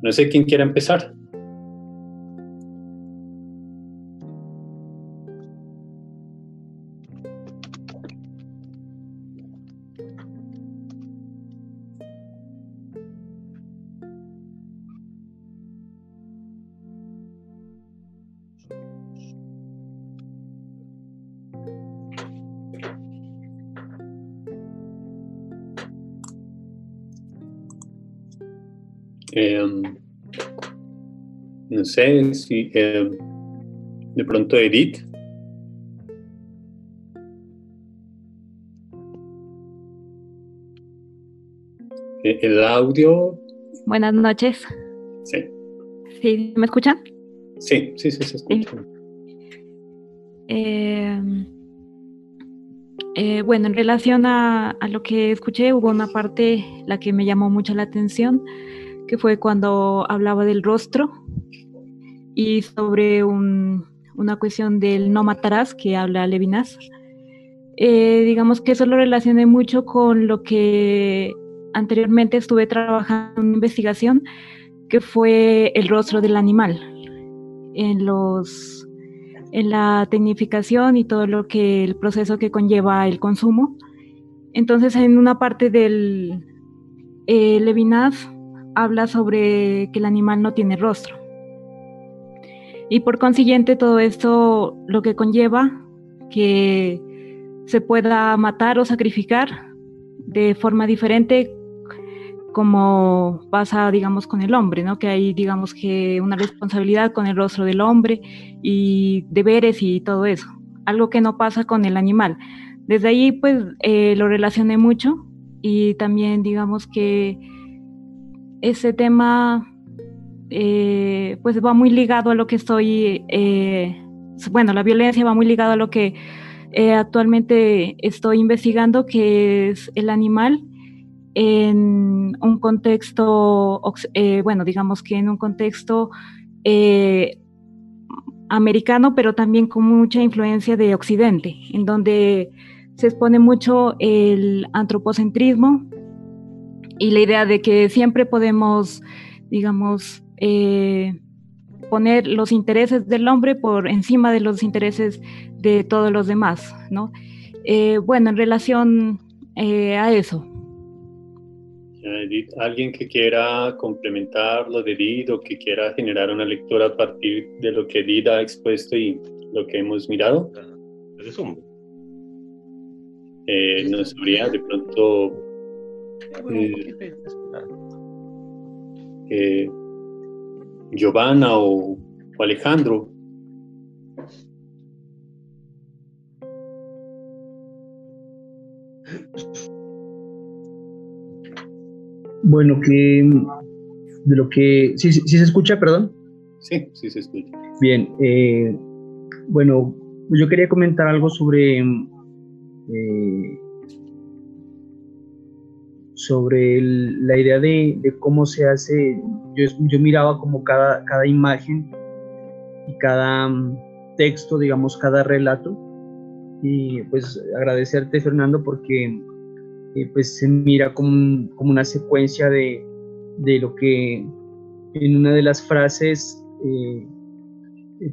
No sé quién quiera empezar. Em, no sé si em, de pronto Edith. E, el audio. Buenas noches. Sí. ¿Sí? ¿Me escuchan? Sí, sí, sí, se escucha. Eh, eh, bueno, en relación a, lo que escuché, hubo una parte la que me llamó mucho la atención, que fue cuando hablaba del rostro y sobre una cuestión del no matarás que habla Levinas. Eh, digamos que eso lo relacioné mucho con lo que anteriormente estuve trabajando en investigación, que fue el rostro del animal en los en la tecnificación y todo lo que el proceso que conlleva el consumo. Entonces, en una parte del eh, Levinas habla sobre que el animal no tiene rostro. Y por consiguiente, todo esto lo que conlleva que se pueda matar o sacrificar de forma diferente como pasa, digamos, con el hombre, ¿no? Que hay, digamos, que una responsabilidad con el rostro del hombre y deberes y todo eso, algo que no pasa con el animal. Desde ahí, pues, eh, lo relacioné mucho y también, digamos, que ese tema, eh, pues, va muy ligado a lo que estoy, eh, bueno, la violencia va muy ligado a lo que actualmente estoy investigando, que es el animal en un contexto, eh, bueno, digamos que en un contexto eh, americano, pero también con mucha influencia de Occidente, en donde se expone mucho el antropocentrismo y la idea de que siempre podemos, digamos, eh, poner los intereses del hombre por encima de los intereses de todos los demás, ¿no? bueno, en relación a eso, alguien que quiera complementar lo de Edith o que quiera generar una lectura a partir de lo que Edith ha expuesto y lo que hemos mirado. Eh, no sabría de pronto eh, eh, Giovanna o, o Alejandro. Bueno, que de lo que... ¿Sí, sí, se escucha, perdón? Sí, sí se escucha. Bien, eh, bueno, yo quería comentar algo sobre... Eh, sobre la idea de, cómo se hace, yo, yo miraba como cada, cada imagen y cada mm, texto, digamos, cada relato. Y pues agradecerte, Fernando, porque pues se mira como, como una secuencia de, de, lo que en una de las frases, eh,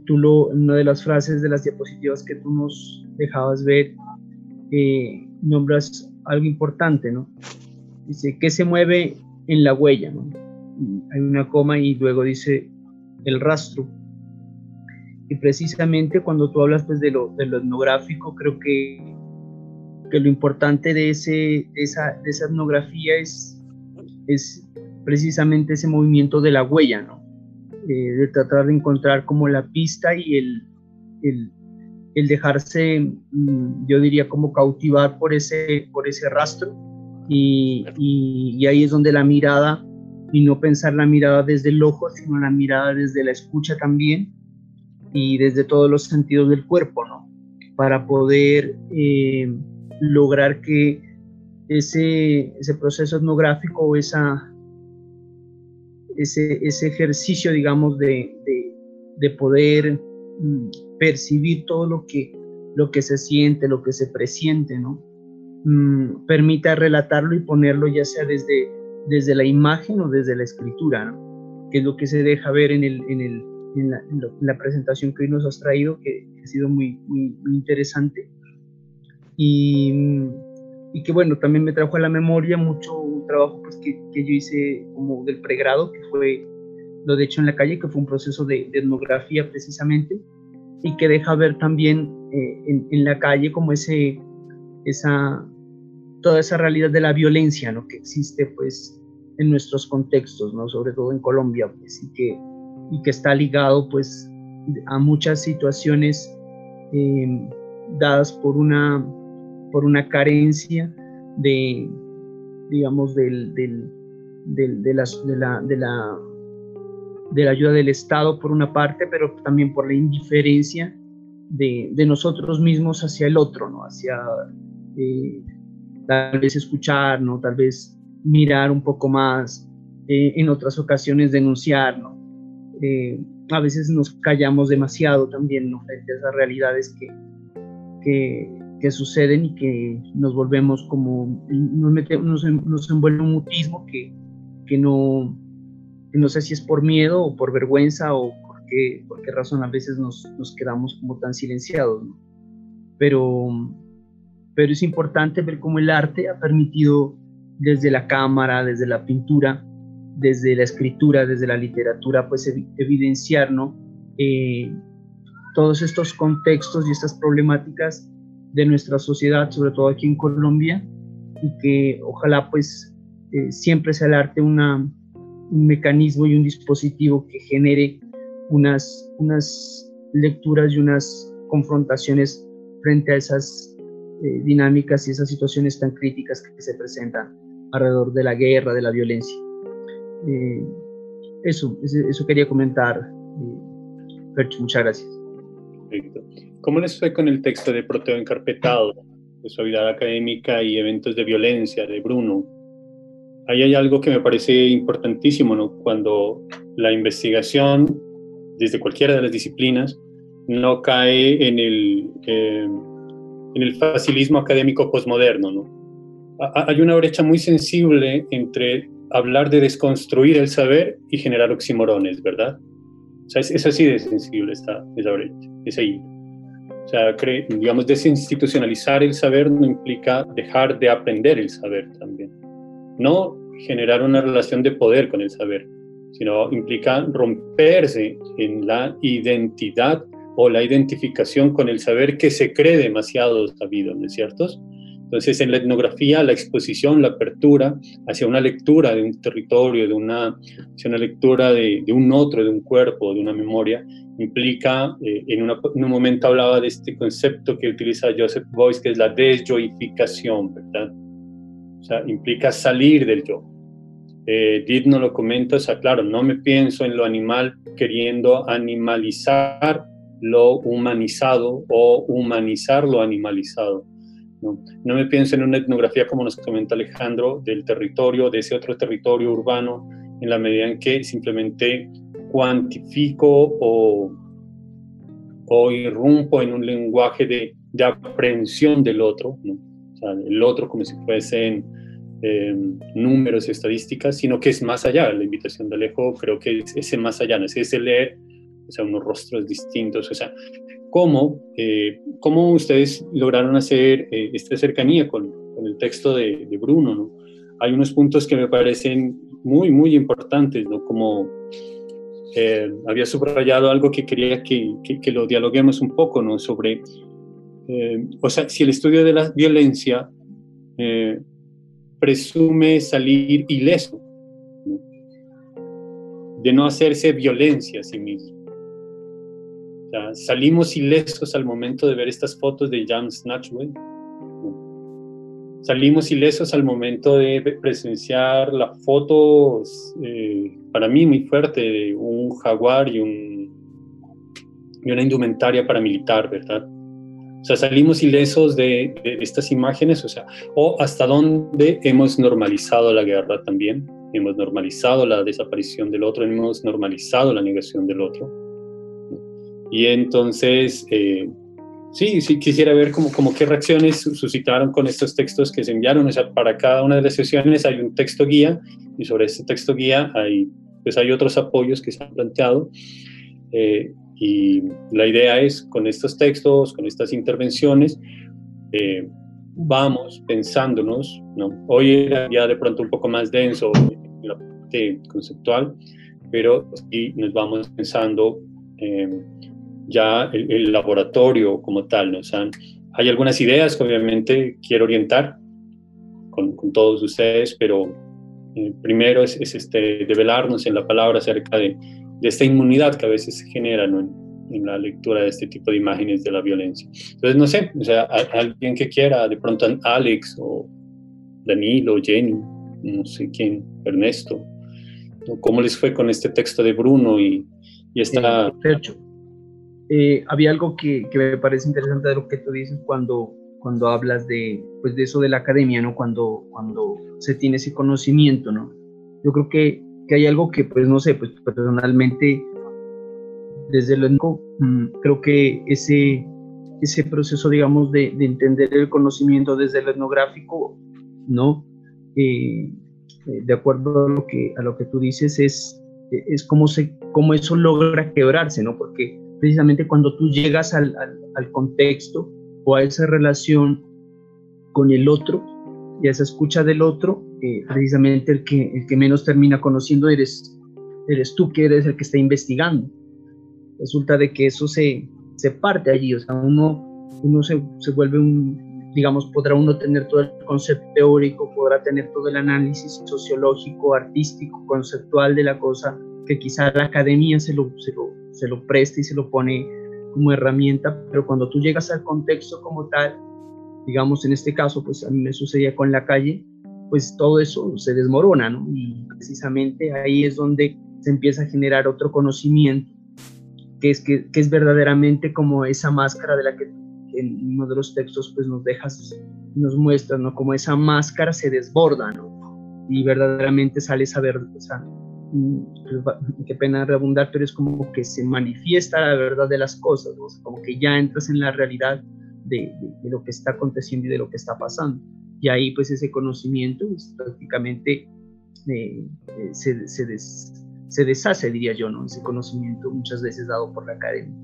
tú lo, en una de las frases de las diapositivas que tú nos dejabas ver, eh, nombras algo importante, ¿no? Dice, ¿qué se mueve en la huella? Hay una coma y luego dice el rastro. Y precisamente cuando tú hablas pues, de, lo, de lo etnográfico, creo que que lo importante de, ese, esa, de esa etnografía es, es precisamente ese movimiento de la huella, ¿no? Eh, de tratar de encontrar como la pista y el, el, el dejarse, mm, yo diría, como cautivar por ese, por ese rastro. Y, ahí es donde la mirada, y no pensar la mirada desde el ojo, sino la mirada desde la escucha también y desde todos los sentidos del cuerpo, ¿no? Para poder eh, lograr que ese, proceso etnográfico o esa, ese, ejercicio, digamos, de, de, poder mm, percibir todo lo que, lo que se siente, lo que se presiente, ¿no? Mm, permita relatarlo y ponerlo ya sea desde, desde la imagen o desde la escritura, que es lo que se deja ver en, el, en, el, en, la, en la, presentación que hoy nos has traído, que ha sido muy, muy, interesante. Y, que bueno, también me trajo a la memoria mucho un trabajo pues, que, que, yo hice como del pregrado, que fue lo de hecho en la calle, que fue un proceso de, etnografía precisamente, y que deja ver también eh, en, en, la calle como ese, esa, toda esa realidad de la violencia ¿no? que existe pues en nuestros contextos, ¿no? sobre todo en Colombia, pues, y, que, y que está ligado pues, a muchas situaciones eh, dadas por una, por una carencia de, digamos, del, del, del, de, las, de, la, de, la, de la ayuda del Estado por una parte, pero también por la indiferencia de, de nosotros mismos hacia el otro, ¿no? hacia eh, tal vez escuchar, ¿no? tal vez mirar un poco más, eh, en otras ocasiones denunciar. ¿no? Eh, a veces nos callamos demasiado también frente a esas realidades que, que, suceden y que nos volvemos como, nos, metemos, nos, nos envuelve un mutismo que, que no, no sé si es por miedo o por vergüenza o por qué, por qué razón a veces nos, nos quedamos como tan silenciados. Pero, pero es importante ver cómo el arte ha permitido desde la cámara, desde la pintura, desde la escritura, desde la literatura, pues evidenciar ¿no? Eh, todos estos contextos y estas problemáticas de nuestra sociedad, sobre todo aquí en Colombia, y que ojalá pues eh, siempre sea el arte una, un mecanismo y un dispositivo que genere unas, unas lecturas y unas confrontaciones frente a esas eh, dinámicas y esas situaciones tan críticas que se presentan alrededor de la guerra, de la violencia. Eh, eso, eso quería comentar, eh, muchas gracias. Perfecto. ¿Cómo les fue con el texto de Proteo encarpetado, de suavidad académica y eventos de violencia de Bruno? Ahí hay algo que me parece importantísimo, ¿no? Cuando la investigación, desde cualquiera de las disciplinas, no cae en el, eh, en el facilismo académico posmoderno, ¿no? Hay una brecha muy sensible entre hablar de desconstruir el saber y generar oximorones, ¿verdad? O sea, es, así de sensible esta, esa brecha, ese hilo. O sea, digamos, desinstitucionalizar el saber no implica dejar de aprender el saber también. No generar una relación de poder con el saber, sino implica romperse en la identidad o la identificación con el saber que se cree demasiado sabido, ¿no es cierto? Entonces, en la etnografía, la exposición, la apertura hacia una lectura de un territorio, de una, hacia una lectura de, un otro, de un cuerpo, de una memoria, implica, eh, en, un momento hablaba de este concepto que utiliza Joseph Boyce, que es la desyoificación, ¿verdad? O sea, implica salir del yo. Eh, no lo comenta, o sea, claro, no me pienso en lo animal queriendo animalizar lo humanizado o humanizar lo animalizado ¿no? me pienso en una etnografía, como nos comenta Alejandro, del territorio, de ese otro territorio urbano, en la medida en que simplemente cuantifico o, irrumpo en un lenguaje de, de aprehensión del otro, el otro como si fuesen em, números, estadísticas, sino que es más allá. La invitación de Alejo creo que es ese más allá, es ese leer, o sea, unos rostros distintos, o sea, cómo, eh, cómo ustedes lograron hacer eh, esta cercanía con, el texto de, de Bruno. ¿no? Hay unos puntos que me parecen muy, muy importantes, ¿no? como eh, había subrayado algo que quería que, que, lo dialoguemos un poco, ¿no? sobre, o sea, si el estudio de la violencia presume salir ileso, de no hacerse violencia a sí mismo salimos ilesos al momento de ver estas fotos de Jan Snatchwell. Salimos ilesos al momento de presenciar la foto, eh, para mí muy fuerte, de un jaguar y una indumentaria paramilitar, ¿verdad? O sea, salimos ilesos de, de, estas imágenes, o sea, o hasta dónde hemos normalizado la guerra también, hemos normalizado la desaparición del otro, hemos normalizado la negación del otro. Y entonces, eh, sí, sí, quisiera ver como, como qué reacciones suscitaron con estos textos que se enviaron. O sea, para cada una de las sesiones hay un texto guía y sobre este texto guía hay, pues hay otros apoyos que se han planteado. Eh, y la idea es, con estos textos, con estas intervenciones, eh, vamos pensándonos, ¿no? Hoy era ya de pronto un poco más denso en la parte conceptual, pero sí nos vamos pensando ya el, laboratorio como tal. ¿no? O sea, hay algunas ideas que obviamente quiero orientar con, con todos ustedes, pero Eh, primero es, es, este, develarnos en la palabra acerca de, de esta inmunidad que a veces se genera en, en, la lectura de este tipo de imágenes de la violencia. Entonces, no sé, o sea, alguien que quiera, de pronto Alex o Danilo, Jenny, no sé quién, Ernesto, ¿cómo les fue con este texto de Bruno y, y esta... eh, había algo que, que, me parece interesante de lo que tú dices cuando, cuando hablas de, pues de eso de la academia, ¿no? Cuando, cuando se tiene ese conocimiento, ¿no? Yo creo que, que hay algo que, pues no sé, pues personalmente, desde lo mm, creo que ese, ese proceso, digamos, de, de, entender el conocimiento desde el etnográfico, ¿no? Eh, eh, de acuerdo a lo que, a lo que tú dices, es, es cómo, se, cómo eso logra quebrarse, ¿no? Porque precisamente cuando tú llegas al, al, contexto o a esa relación con el otro y a esa escucha del otro, eh, precisamente el que, el que menos termina conociendo eres, eres tú, que eres el que está investigando. Resulta de que eso se, se parte allí, o sea, uno, uno se, se vuelve un, digamos, podrá uno tener todo el concepto teórico, podrá tener todo el análisis sociológico, artístico, conceptual de la cosa, que quizá la academia se lo, se lo, se lo presta y se lo pone como herramienta, pero cuando tú llegas al contexto como tal, digamos en este caso, pues a mí me sucedía con la calle, pues todo eso se desmorona, ¿no? Y precisamente ahí es donde se empieza a generar otro conocimiento, que es, que, que es verdaderamente como esa máscara de la que en uno de los textos pues nos dejas, nos muestras, ¿no? Como esa máscara se desborda, ¿no? Y verdaderamente sale esa verdad, o qué pena redundar, pero es como que se manifiesta la verdad de las cosas, ¿no? como que ya entras en la realidad de, de, lo que está aconteciendo y de lo que está pasando. Y ahí pues ese conocimiento pues, prácticamente eh, eh, se, se, des, se deshace, diría yo, ¿no? Ese conocimiento muchas veces dado por la academia.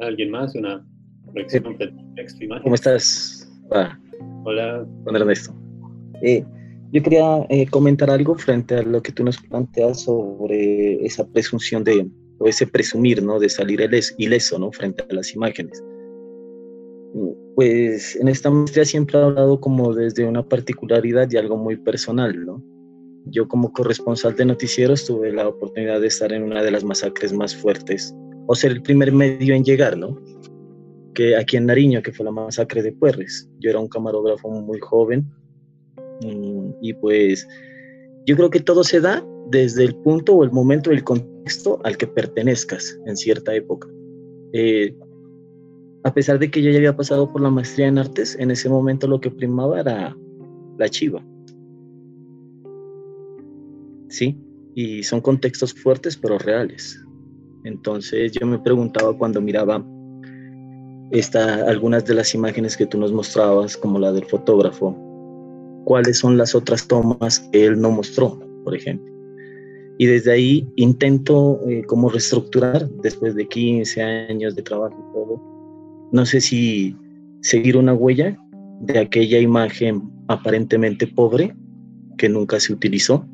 ¿Alguien más? ¿Una corrección eh, texto imagen? ¿Cómo estás? Ah, Hola. Juan Ernesto. Eh, yo quería eh, comentar algo frente a lo que tú nos planteas sobre esa presunción de, o ese presumir, ¿no? De salir ileso, ¿no? Frente a las imágenes. Pues en esta maestría siempre he hablado como desde una particularidad y algo muy personal, ¿no? Yo como corresponsal de noticieros tuve la oportunidad de estar en una de las masacres más fuertes o ser el primer medio en llegar, ¿no? Que aquí en Nariño, que fue la masacre de Puerres. Yo era un camarógrafo muy joven mm, y pues yo creo que todo se da desde el punto o el momento, el contexto al que pertenezcas en cierta época. Eh, a pesar de que yo ya había pasado por la maestría en artes, en ese momento lo que primaba era la chiva. Sí, y son contextos fuertes pero reales. Entonces yo me preguntaba cuando miraba esta, algunas de las imágenes que tú nos mostrabas, como la del fotógrafo, cuáles son las otras tomas que él no mostró, por ejemplo. Y desde ahí intento eh, como reestructurar, después de 15 años de trabajo y todo, no sé si seguir una huella de aquella imagen aparentemente pobre que nunca se utilizó.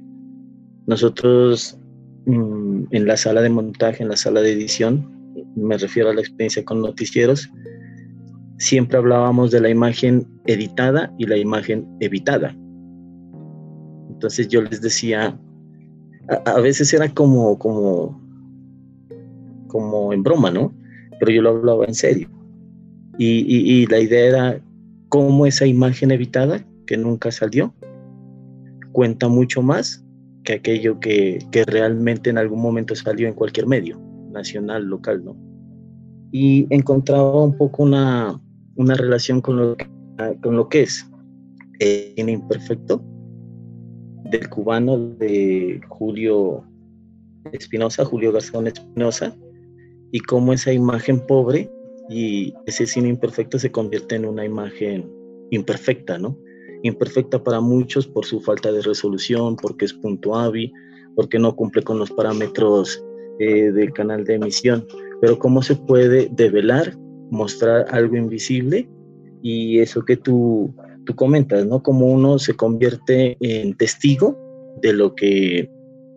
Nosotros Mm, en la sala de montaje, en la sala de edición, me refiero a la experiencia con noticieros, siempre hablábamos de la imagen editada y la imagen evitada. Entonces yo les decía, a, veces era como, como, como en broma, ¿no? Pero yo lo hablaba en serio. Y, la idea era cómo esa imagen evitada, que nunca salió, cuenta mucho más que aquello que, que, realmente en algún momento salió en cualquier medio, nacional, local, ¿no? Y encontraba un poco una, una relación con lo que, con lo que es el imperfecto del cubano de Julio Espinosa, Julio Garzón Espinosa, y cómo esa imagen pobre y ese cine imperfecto se convierte en una imagen imperfecta, ¿no? imperfecta para muchos por su falta de resolución, porque es puntuavi, porque no cumple con los parámetros eh, del canal de emisión. Pero cómo se puede develar, mostrar algo invisible y eso que tú, tú comentas, ¿no? Como uno se convierte en testigo de lo que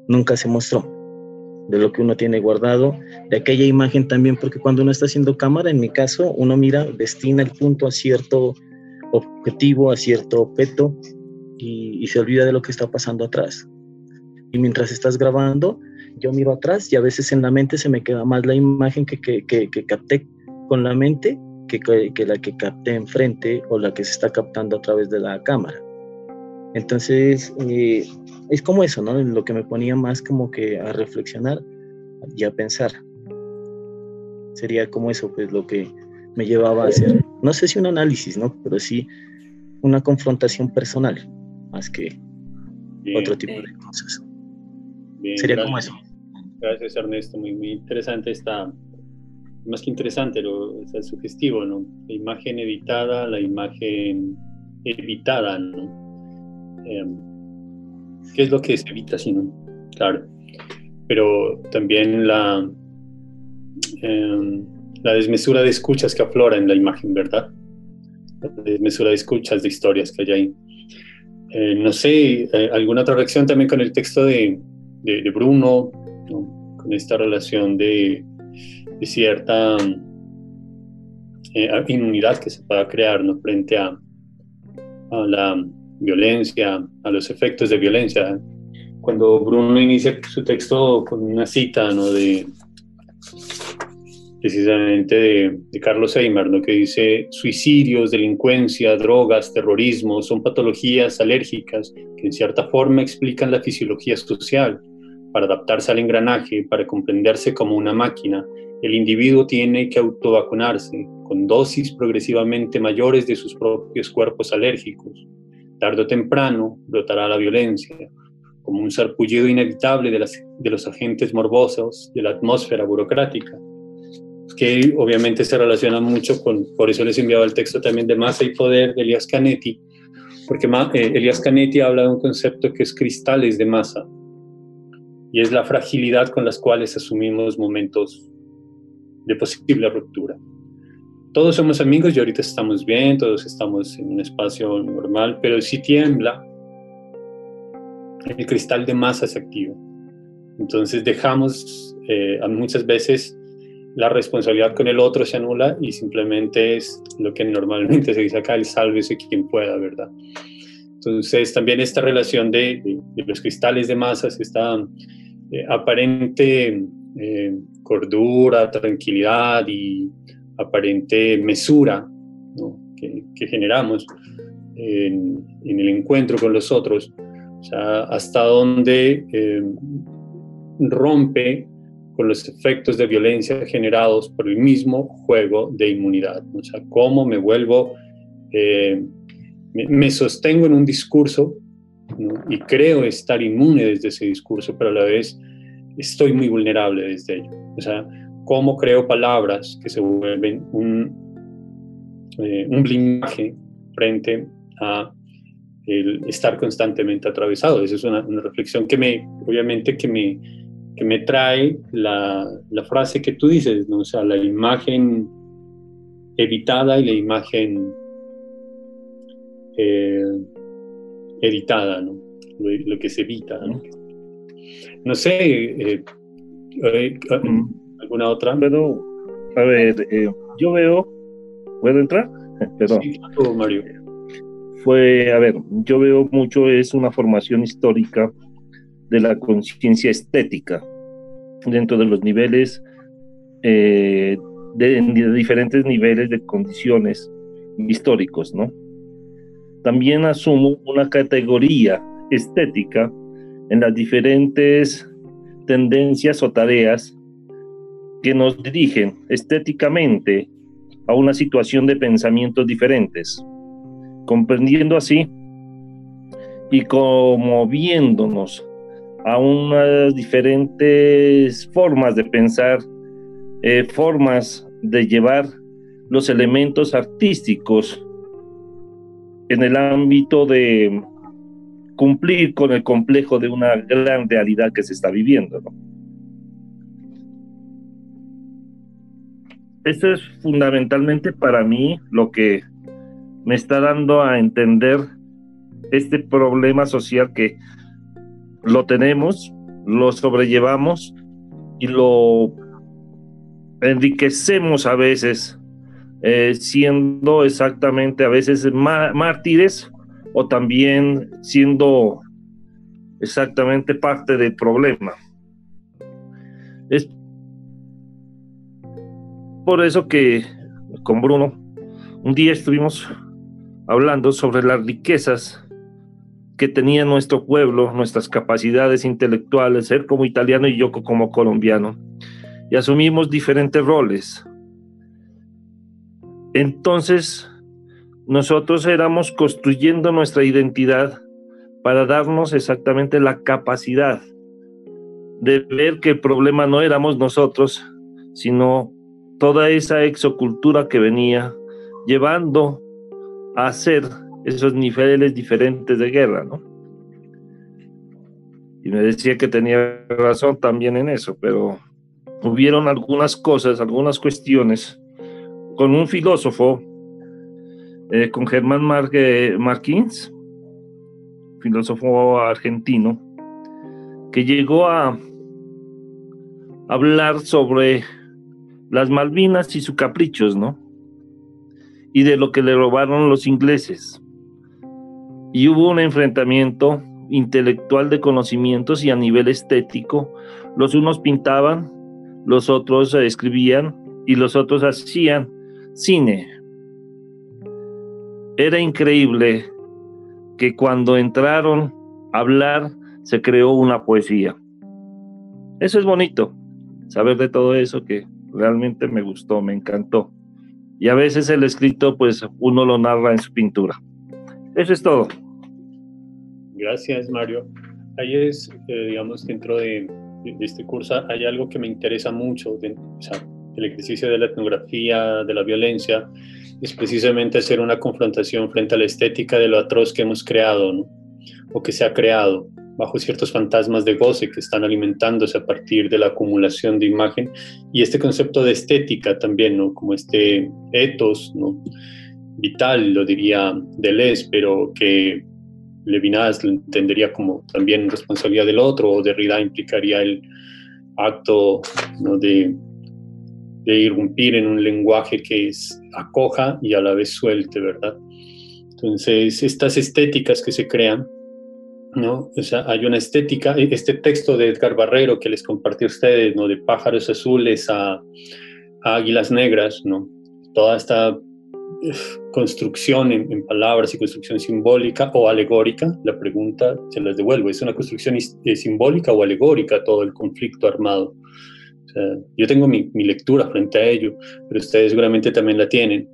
nunca se mostró, de lo que uno tiene guardado, de aquella imagen también, porque cuando uno está haciendo cámara, en mi caso, uno mira, destina el punto a cierto objetivo, a cierto objeto y, se olvida de lo que está pasando atrás. Y mientras estás grabando, yo miro atrás y a veces en la mente se me queda más la imagen que, que, que, capté con la mente que, que, la que capté enfrente o la que se está captando a través de la cámara. Entonces, eh, es como eso, ¿no? Lo que me ponía más como que a reflexionar y a pensar. Sería como eso, pues lo que me llevaba a hacer, no sé si un análisis, ¿no? Pero sí una confrontación personal, más que otro tipo de cosas. Sería como eso. Gracias, Ernesto. Muy, muy interesante esta, más que interesante, lo, es sugestivo, ¿no? La imagen editada, la imagen evitada, ¿no? Em, ¿Qué es lo que se evita, si no? Claro. Pero también la, em, la desmesura de escuchas que aflora en la imagen, ¿verdad? La desmesura de escuchas, de historias que hay ahí. Eh, no sé, eh, alguna otra reacción también con el texto de, de, Bruno, con esta relación de, cierta eh, inmunidad que se pueda crear ¿no? frente a, la violencia, a los efectos de violencia. Cuando Bruno inicia su texto con una cita ¿no? de precisamente de, Carlos Eimer, ¿no? que dice, suicidios, delincuencia, drogas, terrorismo son patologías alérgicas que en cierta forma explican la fisiología social. Para adaptarse al engranaje, para comprenderse como una máquina, el individuo tiene que autovacunarse con dosis progresivamente mayores de sus propios cuerpos alérgicos. Tarde o temprano brotará la violencia, como un sarpullido inevitable de, las, de los agentes morbosos de la atmósfera burocrática, que obviamente se relaciona mucho con, por eso les enviaba el texto también de Masa y Poder de Elias Canetti, porque eh, Elias Canetti habla de un concepto que es cristales de masa, y es la fragilidad con las cuales asumimos momentos de posible ruptura todos somos amigos y ahorita estamos bien, todos estamos en un espacio normal, pero si tiembla, el cristal de masa se activa. Entonces dejamos eh, muchas veces la responsabilidad con el otro se anula y simplemente es lo que normalmente se dice acá, el sálvese quien pueda, ¿verdad? Entonces también esta relación de, los cristales de masas, esta eh, aparente eh, cordura, tranquilidad y aparente mesura que, generamos en, el encuentro con los otros, hasta dónde eh, rompe con los efectos de violencia generados por el mismo juego de inmunidad, o sea, cómo me vuelvo, eh, me, sostengo en un discurso y creo estar inmune desde ese discurso, pero a la vez estoy muy vulnerable desde ello. O sea, cómo creo palabras que se vuelven un, eh, un blindaje frente a el estar constantemente atravesado. Esa es una, reflexión que me, obviamente, que me, que me trae la, la, frase que tú dices, ¿no? o sea, la imagen evitada y la imagen eh, editada, ¿no? Lo, que se evita. No, no sé, eh, ¿Alguna otra? Pero, a ver, eh, yo veo, ¿puedo entrar? Perdón. Sí, Mario. Fue, a ver, yo veo mucho, es una formación histórica de la conciencia estética dentro de los niveles, eh, de, de, diferentes niveles de condiciones históricos, ¿no? También asumo una categoría estética en las diferentes tendencias o tareas que nos dirigen estéticamente a una situación de pensamientos diferentes, comprendiendo así y conmoviéndonos a unas diferentes formas de pensar, eh, formas de llevar los elementos artísticos en el ámbito de cumplir con el complejo de una gran realidad que se está viviendo. ¿no? Esto es fundamentalmente para mí lo que me está dando a entender este problema social que lo tenemos, lo sobrellevamos y lo enriquecemos a veces eh, siendo exactamente a veces mártires o también siendo exactamente parte del problema. Es por eso que con Bruno un día estuvimos hablando sobre las riquezas que tenía nuestro pueblo, nuestras capacidades intelectuales, ser como italiano y yo como colombiano. Y asumimos diferentes roles. Entonces, nosotros éramos construyendo nuestra identidad para darnos exactamente la capacidad de ver que el problema no éramos nosotros, sino toda esa exocultura que venía llevando a hacer esos niveles diferentes de guerra, ¿no? Y me decía que tenía razón también en eso, pero hubieron algunas cosas, algunas cuestiones con un filósofo, eh, con Germán Marquins, filósofo argentino, que llegó a hablar sobre las Malvinas y sus caprichos, ¿no? Y de lo que le robaron los ingleses. Y hubo un enfrentamiento intelectual de conocimientos y a nivel estético. Los unos pintaban, los otros escribían y los otros hacían cine. Era increíble que cuando entraron a hablar se creó una poesía. Eso es bonito, saber de todo eso que realmente me gustó, me encantó. Y a veces el escrito, pues uno lo narra en su pintura. Eso es todo. Gracias, Mario. Ahí es, eh, digamos, dentro de, este curso hay algo que me interesa mucho, el ejercicio de la etnografía, de la violencia, es precisamente hacer una confrontación frente a la estética de lo atroz que hemos creado, o que se ha creado bajo ciertos fantasmas de goce que están alimentándose a partir de la acumulación de imagen y este concepto de estética también, ¿no? Como este ethos. Vital, lo diría Deleuze, pero que Levinas lo entendería como también responsabilidad del otro, o Derrida implicaría el acto ¿no? de, de irrumpir en un lenguaje que es acoja y a la vez suelte, ¿verdad? Entonces, estas estéticas que se crean ¿no? O sea, hay una estética, e, este texto de Edgar Barrero que les compartí a ustedes, ¿no? De pájaros azules a, águilas negras, ¿no? Toda esta construcción en, palabras y construcción simbólica o alegórica, la pregunta se las devuelvo, ¿es una construcción eh, simbólica o alegórica todo el conflicto armado? Sea, yo tengo mi, mi lectura frente a ello, pero ustedes seguramente también la tienen,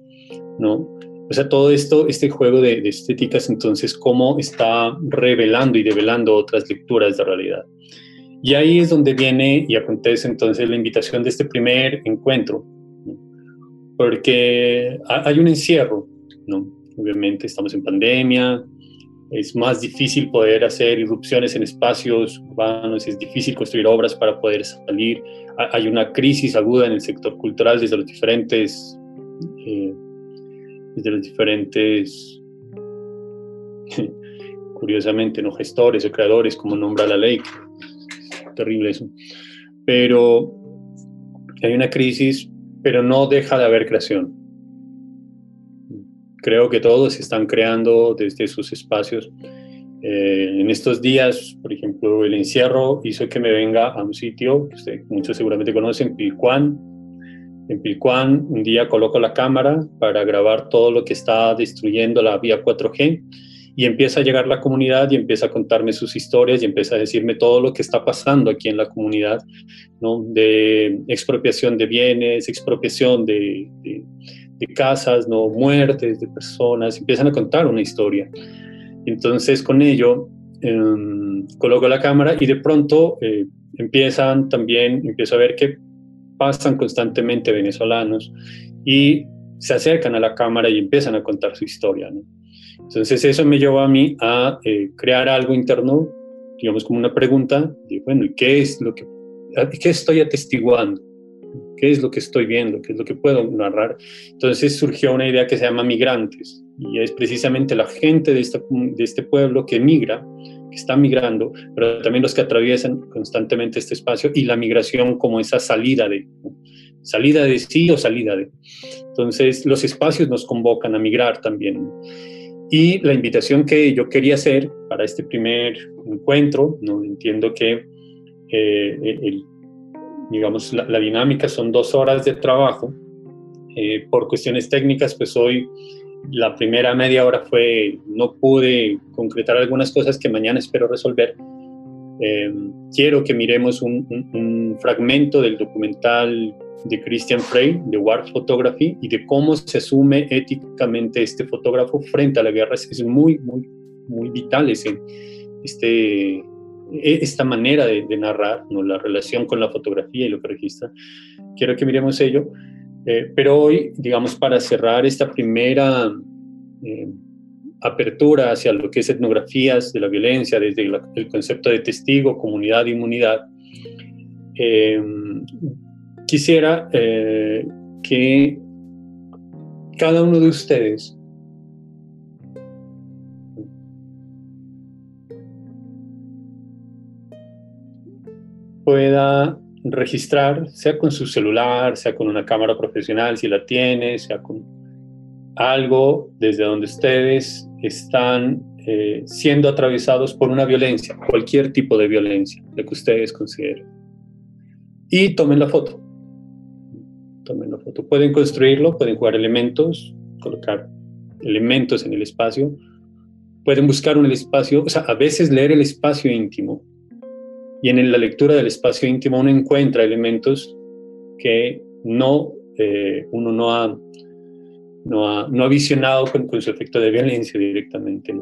¿no? O sea, todo esto, este juego de, estéticas, entonces, cómo está revelando y develando otras lecturas de realidad. Y ahí es donde viene y acontece entonces la invitación de este primer encuentro, porque hay un encierro, ¿no? Obviamente estamos en pandemia, es más difícil poder hacer irrupciones en espacios urbanos, es difícil construir obras para poder salir, hay una crisis aguda en el sector cultural desde los diferentes eh, de los diferentes, curiosamente, no gestores o creadores, como nombra la ley. Terrible eso. Pero hay una crisis, pero no deja de haber creación. Creo que todos están creando desde sus espacios. Eh, en estos días, por ejemplo, el encierro hizo que me venga a un sitio que muchos seguramente conocen, Pilcuán, en Pilcuán, un día coloco la cámara para grabar todo lo que está destruyendo la vía 4G y empieza a llegar la comunidad y empieza a contarme sus historias y empieza a decirme todo lo que está pasando aquí en la comunidad, de expropiación de bienes, expropiación de, de, casas, ¿no? muertes de personas, empiezan a contar una historia. Entonces con ello em, coloco la cámara y de pronto eh, empiezan también, empiezo a ver que pasan constantemente venezolanos y se acercan a la cámara y empiezan a contar su historia. Entonces eso me llevó a mí a eh, crear algo interno, digamos como una pregunta, bueno, ¿y qué es lo que, qué estoy atestiguando? ¿Qué es lo que estoy viendo? ¿Qué es lo que puedo narrar? Entonces surgió una idea que se llama migrantes y es precisamente la gente de, esta, de este pueblo que migra que están migrando, pero también los que atraviesan constantemente este espacio y la migración como esa salida de, salida de sí o salida de. Entonces, los espacios nos convocan a migrar también. Y la invitación que yo quería hacer para este primer encuentro, ¿no? entiendo que eh, digamos, la, dinámica son dos horas de trabajo. Eh, por cuestiones técnicas, pues hoy la primera media hora fue, no pude concretar algunas cosas que mañana espero resolver. Eh, quiero que miremos un, fragmento del documental de Christian Frey, de War Photography, y de cómo se asume éticamente este fotógrafo frente a la guerra. Es muy, muy, muy vital ese, este, e, esta manera de, narrar, ¿no? la relación con la fotografía y lo que registra. Quiero que miremos ello. Eh, pero hoy, digamos, para cerrar esta primera eh, apertura hacia lo que es etnografías de la violencia, desde el concepto de testigo, comunidad, inmunidad, eh, quisiera que cada uno de ustedes pueda registrar, sea con su celular, sea con una cámara profesional si la tiene, sea con algo desde donde ustedes están eh, siendo atravesados por una violencia, cualquier tipo de violencia, lo que ustedes consideren. Y tomen la foto. Tomen la foto. Pueden construirlo, pueden jugar elementos, colocar elementos en el espacio, pueden buscar un espacio, o sea, a veces leer el espacio íntimo y en la lectura del espacio íntimo uno encuentra elementos que no, eh, uno no ha, no ha, no ha visionado con, su efecto de violencia directamente.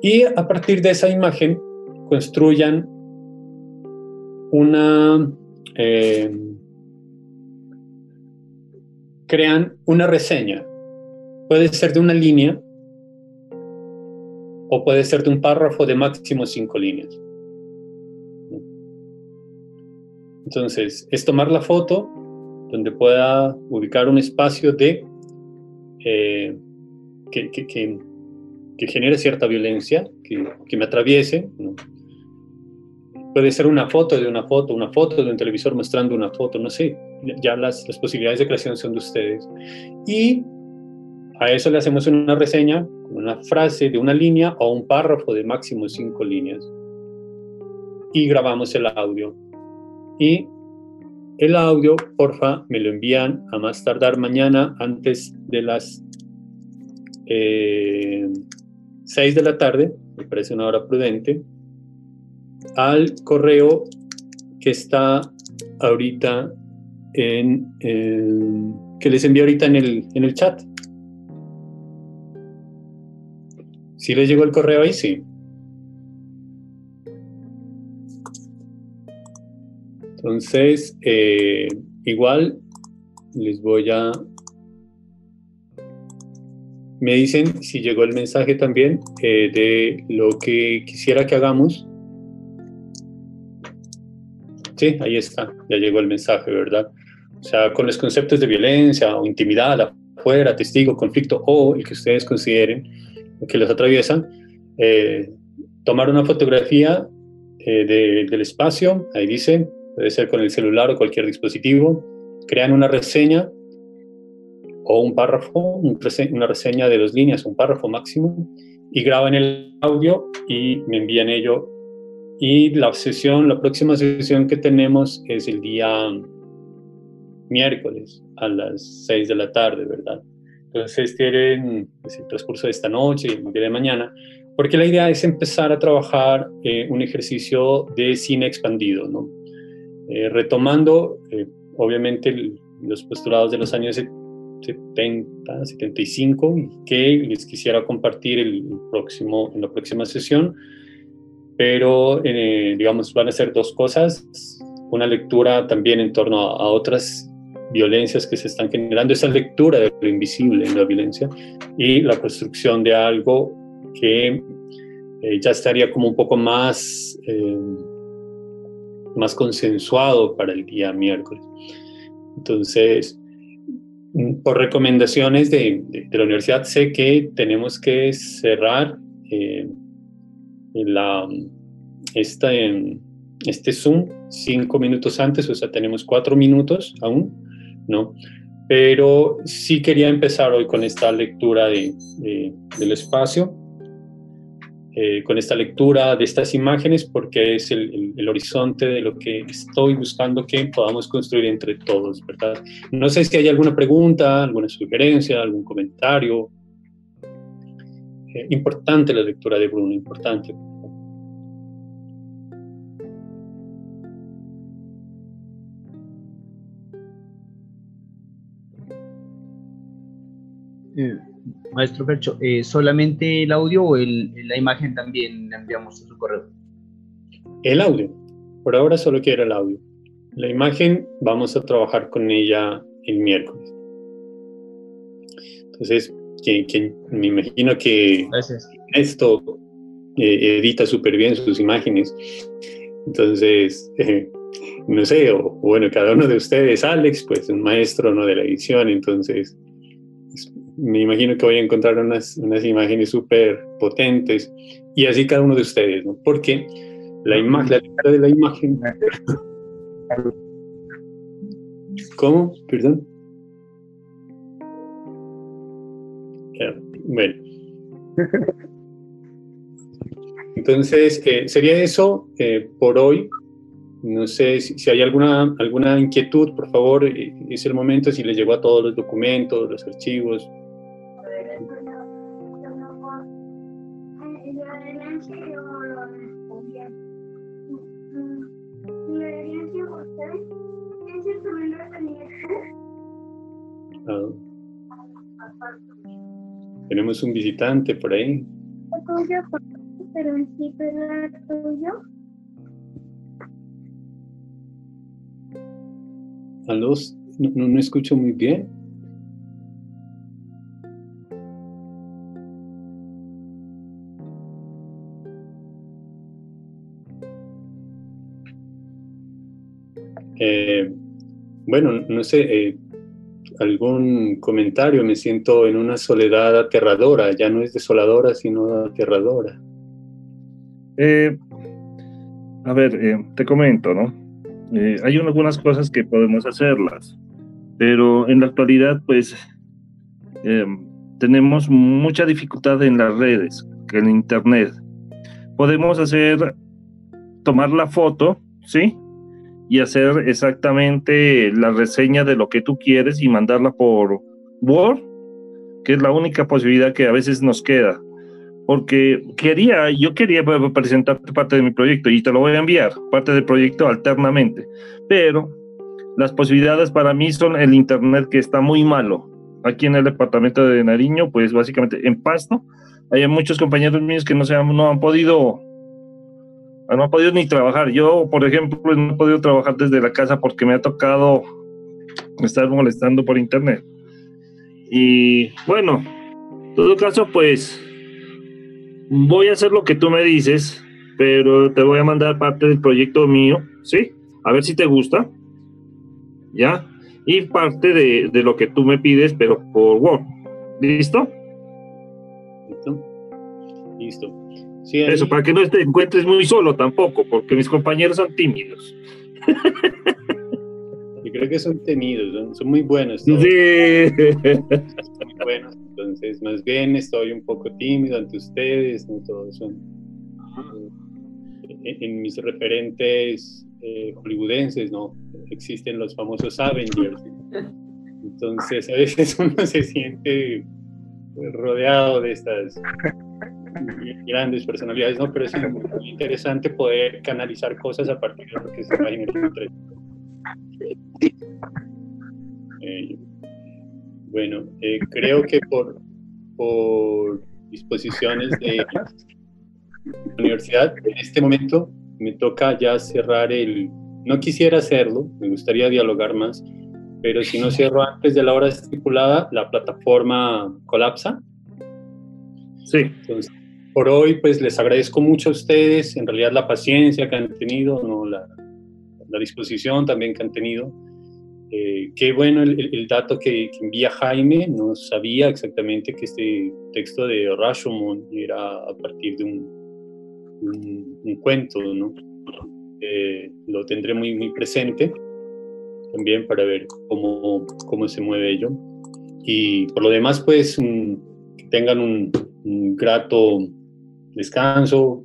Y a partir de esa imagen construyan una... Eh, crean una reseña. Puede ser de una línea o puede ser de un párrafo de máximo cinco líneas. Entonces, es tomar la foto donde pueda ubicar un espacio de eh, que, que, que, genere cierta violencia, que, me atraviese. Puede ser una foto de una foto, una foto de un televisor mostrando una foto, no sé. Ya las, las posibilidades de creación son de ustedes. Y a eso le hacemos una reseña, una frase de una línea o un párrafo de máximo cinco líneas. Y grabamos el audio y el audio, porfa, me lo envían a más tardar mañana antes de las 6 eh, de la tarde, me parece una hora prudente, al correo que está ahorita en, que les envío ahorita en el, en el chat. Si les llegó el correo ahí, sí. Entonces, eh, igual les voy a... Me dicen si llegó el mensaje también eh, de lo que quisiera que hagamos. Sí, ahí está, ya llegó el mensaje, ¿verdad? O sea, con los conceptos de violencia o intimidad afuera, testigo, conflicto o el que ustedes consideren que los atraviesan, eh, tomar una fotografía del espacio, ahí dice, puede ser con el celular o cualquier dispositivo, crean una reseña o un párrafo, una reseña de dos líneas, un párrafo máximo, y graban el audio y me envían ello. Y la sesión, la próxima sesión que tenemos es el día miércoles a las 6 de la tarde, ¿verdad? Entonces tienen pues, el transcurso de esta noche y el día de mañana, porque la idea es empezar a trabajar eh, un ejercicio de cine expandido, ¿no? Eh, retomando, eh, obviamente, los postulados de los años 70, 75, que les quisiera compartir el, próximo, en la próxima sesión, pero, eh, digamos, van a ser dos cosas. Una lectura también en torno a, otras violencias que se están generando, esa lectura de lo invisible en la violencia y la construcción de algo que ya estaría como un poco más más consensuado para el día miércoles. Entonces, mm, por recomendaciones de, la universidad, sé que tenemos que cerrar eh, la, esta, este Zoom cinco minutos antes, o sea, tenemos cuatro minutos aún, ¿no? Pero sí quería empezar hoy con esta lectura de, del espacio, eh, con esta lectura de estas imágenes, porque es el, el, horizonte de lo que estoy buscando que podamos construir entre todos, ¿verdad? No sé si hay alguna pregunta, alguna sugerencia, algún comentario. Eh, importante la lectura de Bruno, importante. Eh, maestro Percho, eh, ¿solamente el audio o la imagen también le enviamos a su correo? El audio. Por ahora solo quiero el audio. La imagen vamos a trabajar con ella el miércoles. Entonces, me imagino que esto eh, edita súper bien sus imágenes. Entonces, no sé, o bueno, cada uno de ustedes, Alex, pues un maestro ¿no? de la edición, entonces me imagino que voy a encontrar unas, unas imágenes súper potentes y así cada uno de ustedes, ¿no? Porque la imagen, la de la imagen. ¿Cómo? Perdón. Bueno. Entonces, eh, sería eso eh, por hoy. No sé si, hay alguna, alguna inquietud, por favor, eh, es el momento, si les llegó a todos los documentos, los archivos. Tenemos un visitante por ahí. pero sí, tuyo. ¿Aló? No, no escucho muy bien. Eh, bueno, no sé, eh, algún comentario, me siento en una soledad aterradora, ya no es desoladora, sino aterradora. Eh, a ver, te comento, ¿no? hay algunas cosas que podemos hacerlas, pero en la actualidad, pues, tenemos mucha dificultad en las redes, en Internet. Podemos hacer, tomar la foto, ¿sí? Y hacer exactamente la reseña de lo que tú quieres y mandarla por Word, que es la única posibilidad que a veces nos queda. Porque quería, yo quería presentarte parte de mi proyecto y te lo voy a enviar, parte del proyecto alternamente. Pero las posibilidades para mí son el internet que está muy malo. Aquí en el departamento de Nariño, pues básicamente en Pasto, hay muchos compañeros míos que no, se han, no han podido no he podido ni trabajar. Yo, por ejemplo, no he podido trabajar desde la casa porque me ha tocado estar molestando por internet. Y bueno, en todo caso, pues voy a hacer lo que tú me dices, pero te voy a mandar parte del proyecto mío, ¿sí? A ver si te gusta. ¿Ya? Y parte de, de lo que tú me pides, pero por Word. ¿Listo? Listo. Listo. Eso, para que no te encuentres muy solo tampoco, porque mis compañeros son tímidos. Yo creo que son temidos, son muy buenos. Sí. Son muy buenos, entonces más bien estoy un poco tímido ante ustedes, ¿no? Todos son en, mis referentes eh, hollywoodenses, ¿no? Existen los famosos Avengers. Entonces a veces uno se siente rodeado de estas grandes personalidades, ¿no? Pero es muy interesante poder canalizar cosas a partir de lo que se imagina el eh, bueno, eh, creo que por, por disposiciones de la universidad, en este momento me toca ya cerrar el... No quisiera hacerlo, me gustaría dialogar más, pero si no cierro antes de la hora estipulada, la plataforma colapsa. Sí. Entonces, por hoy, pues les agradezco mucho a ustedes, en realidad la paciencia que han tenido, ¿no? la, la disposición también que han tenido. Eh, qué bueno el, dato que, envía Jaime, no sabía exactamente que este texto de Rashomon era a partir de un, un, cuento, ¿no? eh, lo tendré muy, muy presente también para ver cómo, cómo se mueve ello. Y por lo demás, pues que tengan un, un grato descanso,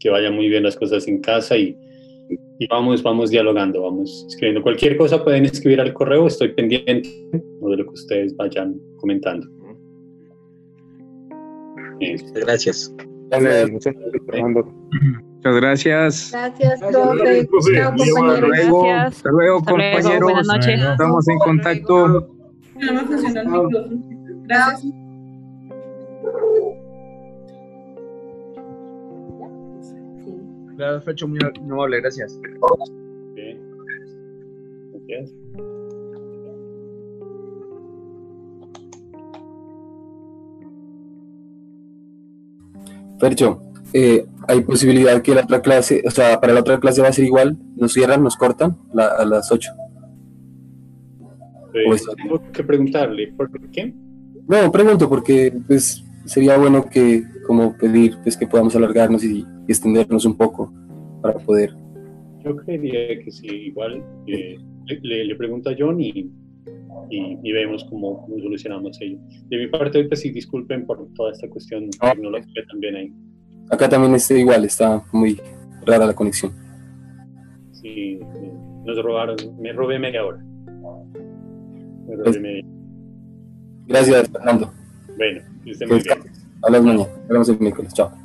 que vayan muy bien las cosas en casa y, y vamos, vamos dialogando, vamos escribiendo. Cualquier cosa pueden escribir al correo, estoy pendiente o de lo que ustedes vayan comentando. Gracias. Gracias. Muchas gracias. Gracias, profe. Gracias. hasta luego, Hasta luego, compañeros. buenas noches. Estamos en contacto. No me funcionó el micrófono. Gracias. Gracias, Fecho, muy amable, gracias. Fercho, eh, ¿hay posibilidad que la otra clase, o sea, para la otra clase va a ser igual? ¿Nos cierran, nos cortan la- a las 8? Eh, Pues- tengo que preguntarle, ¿por qué? No, pregunto porque pues sería bueno que como pedir pues que podamos alargarnos y, y extendernos un poco para poder. Yo creería que sí, igual eh, le, le- pregunto a John y, y, y vemos cómo, cómo solucionamos ello. De mi parte, pues sí, disculpen por toda esta cuestión tecnológica también ahí. Acá también está igual, está muy rara la conexión. Sí, nos robaron, me robé media hora. Me robé Pues- media Gracias, Fernando. Bueno, que esté muy bien. Hablamos mañana. Hablamos el miércoles. Chao.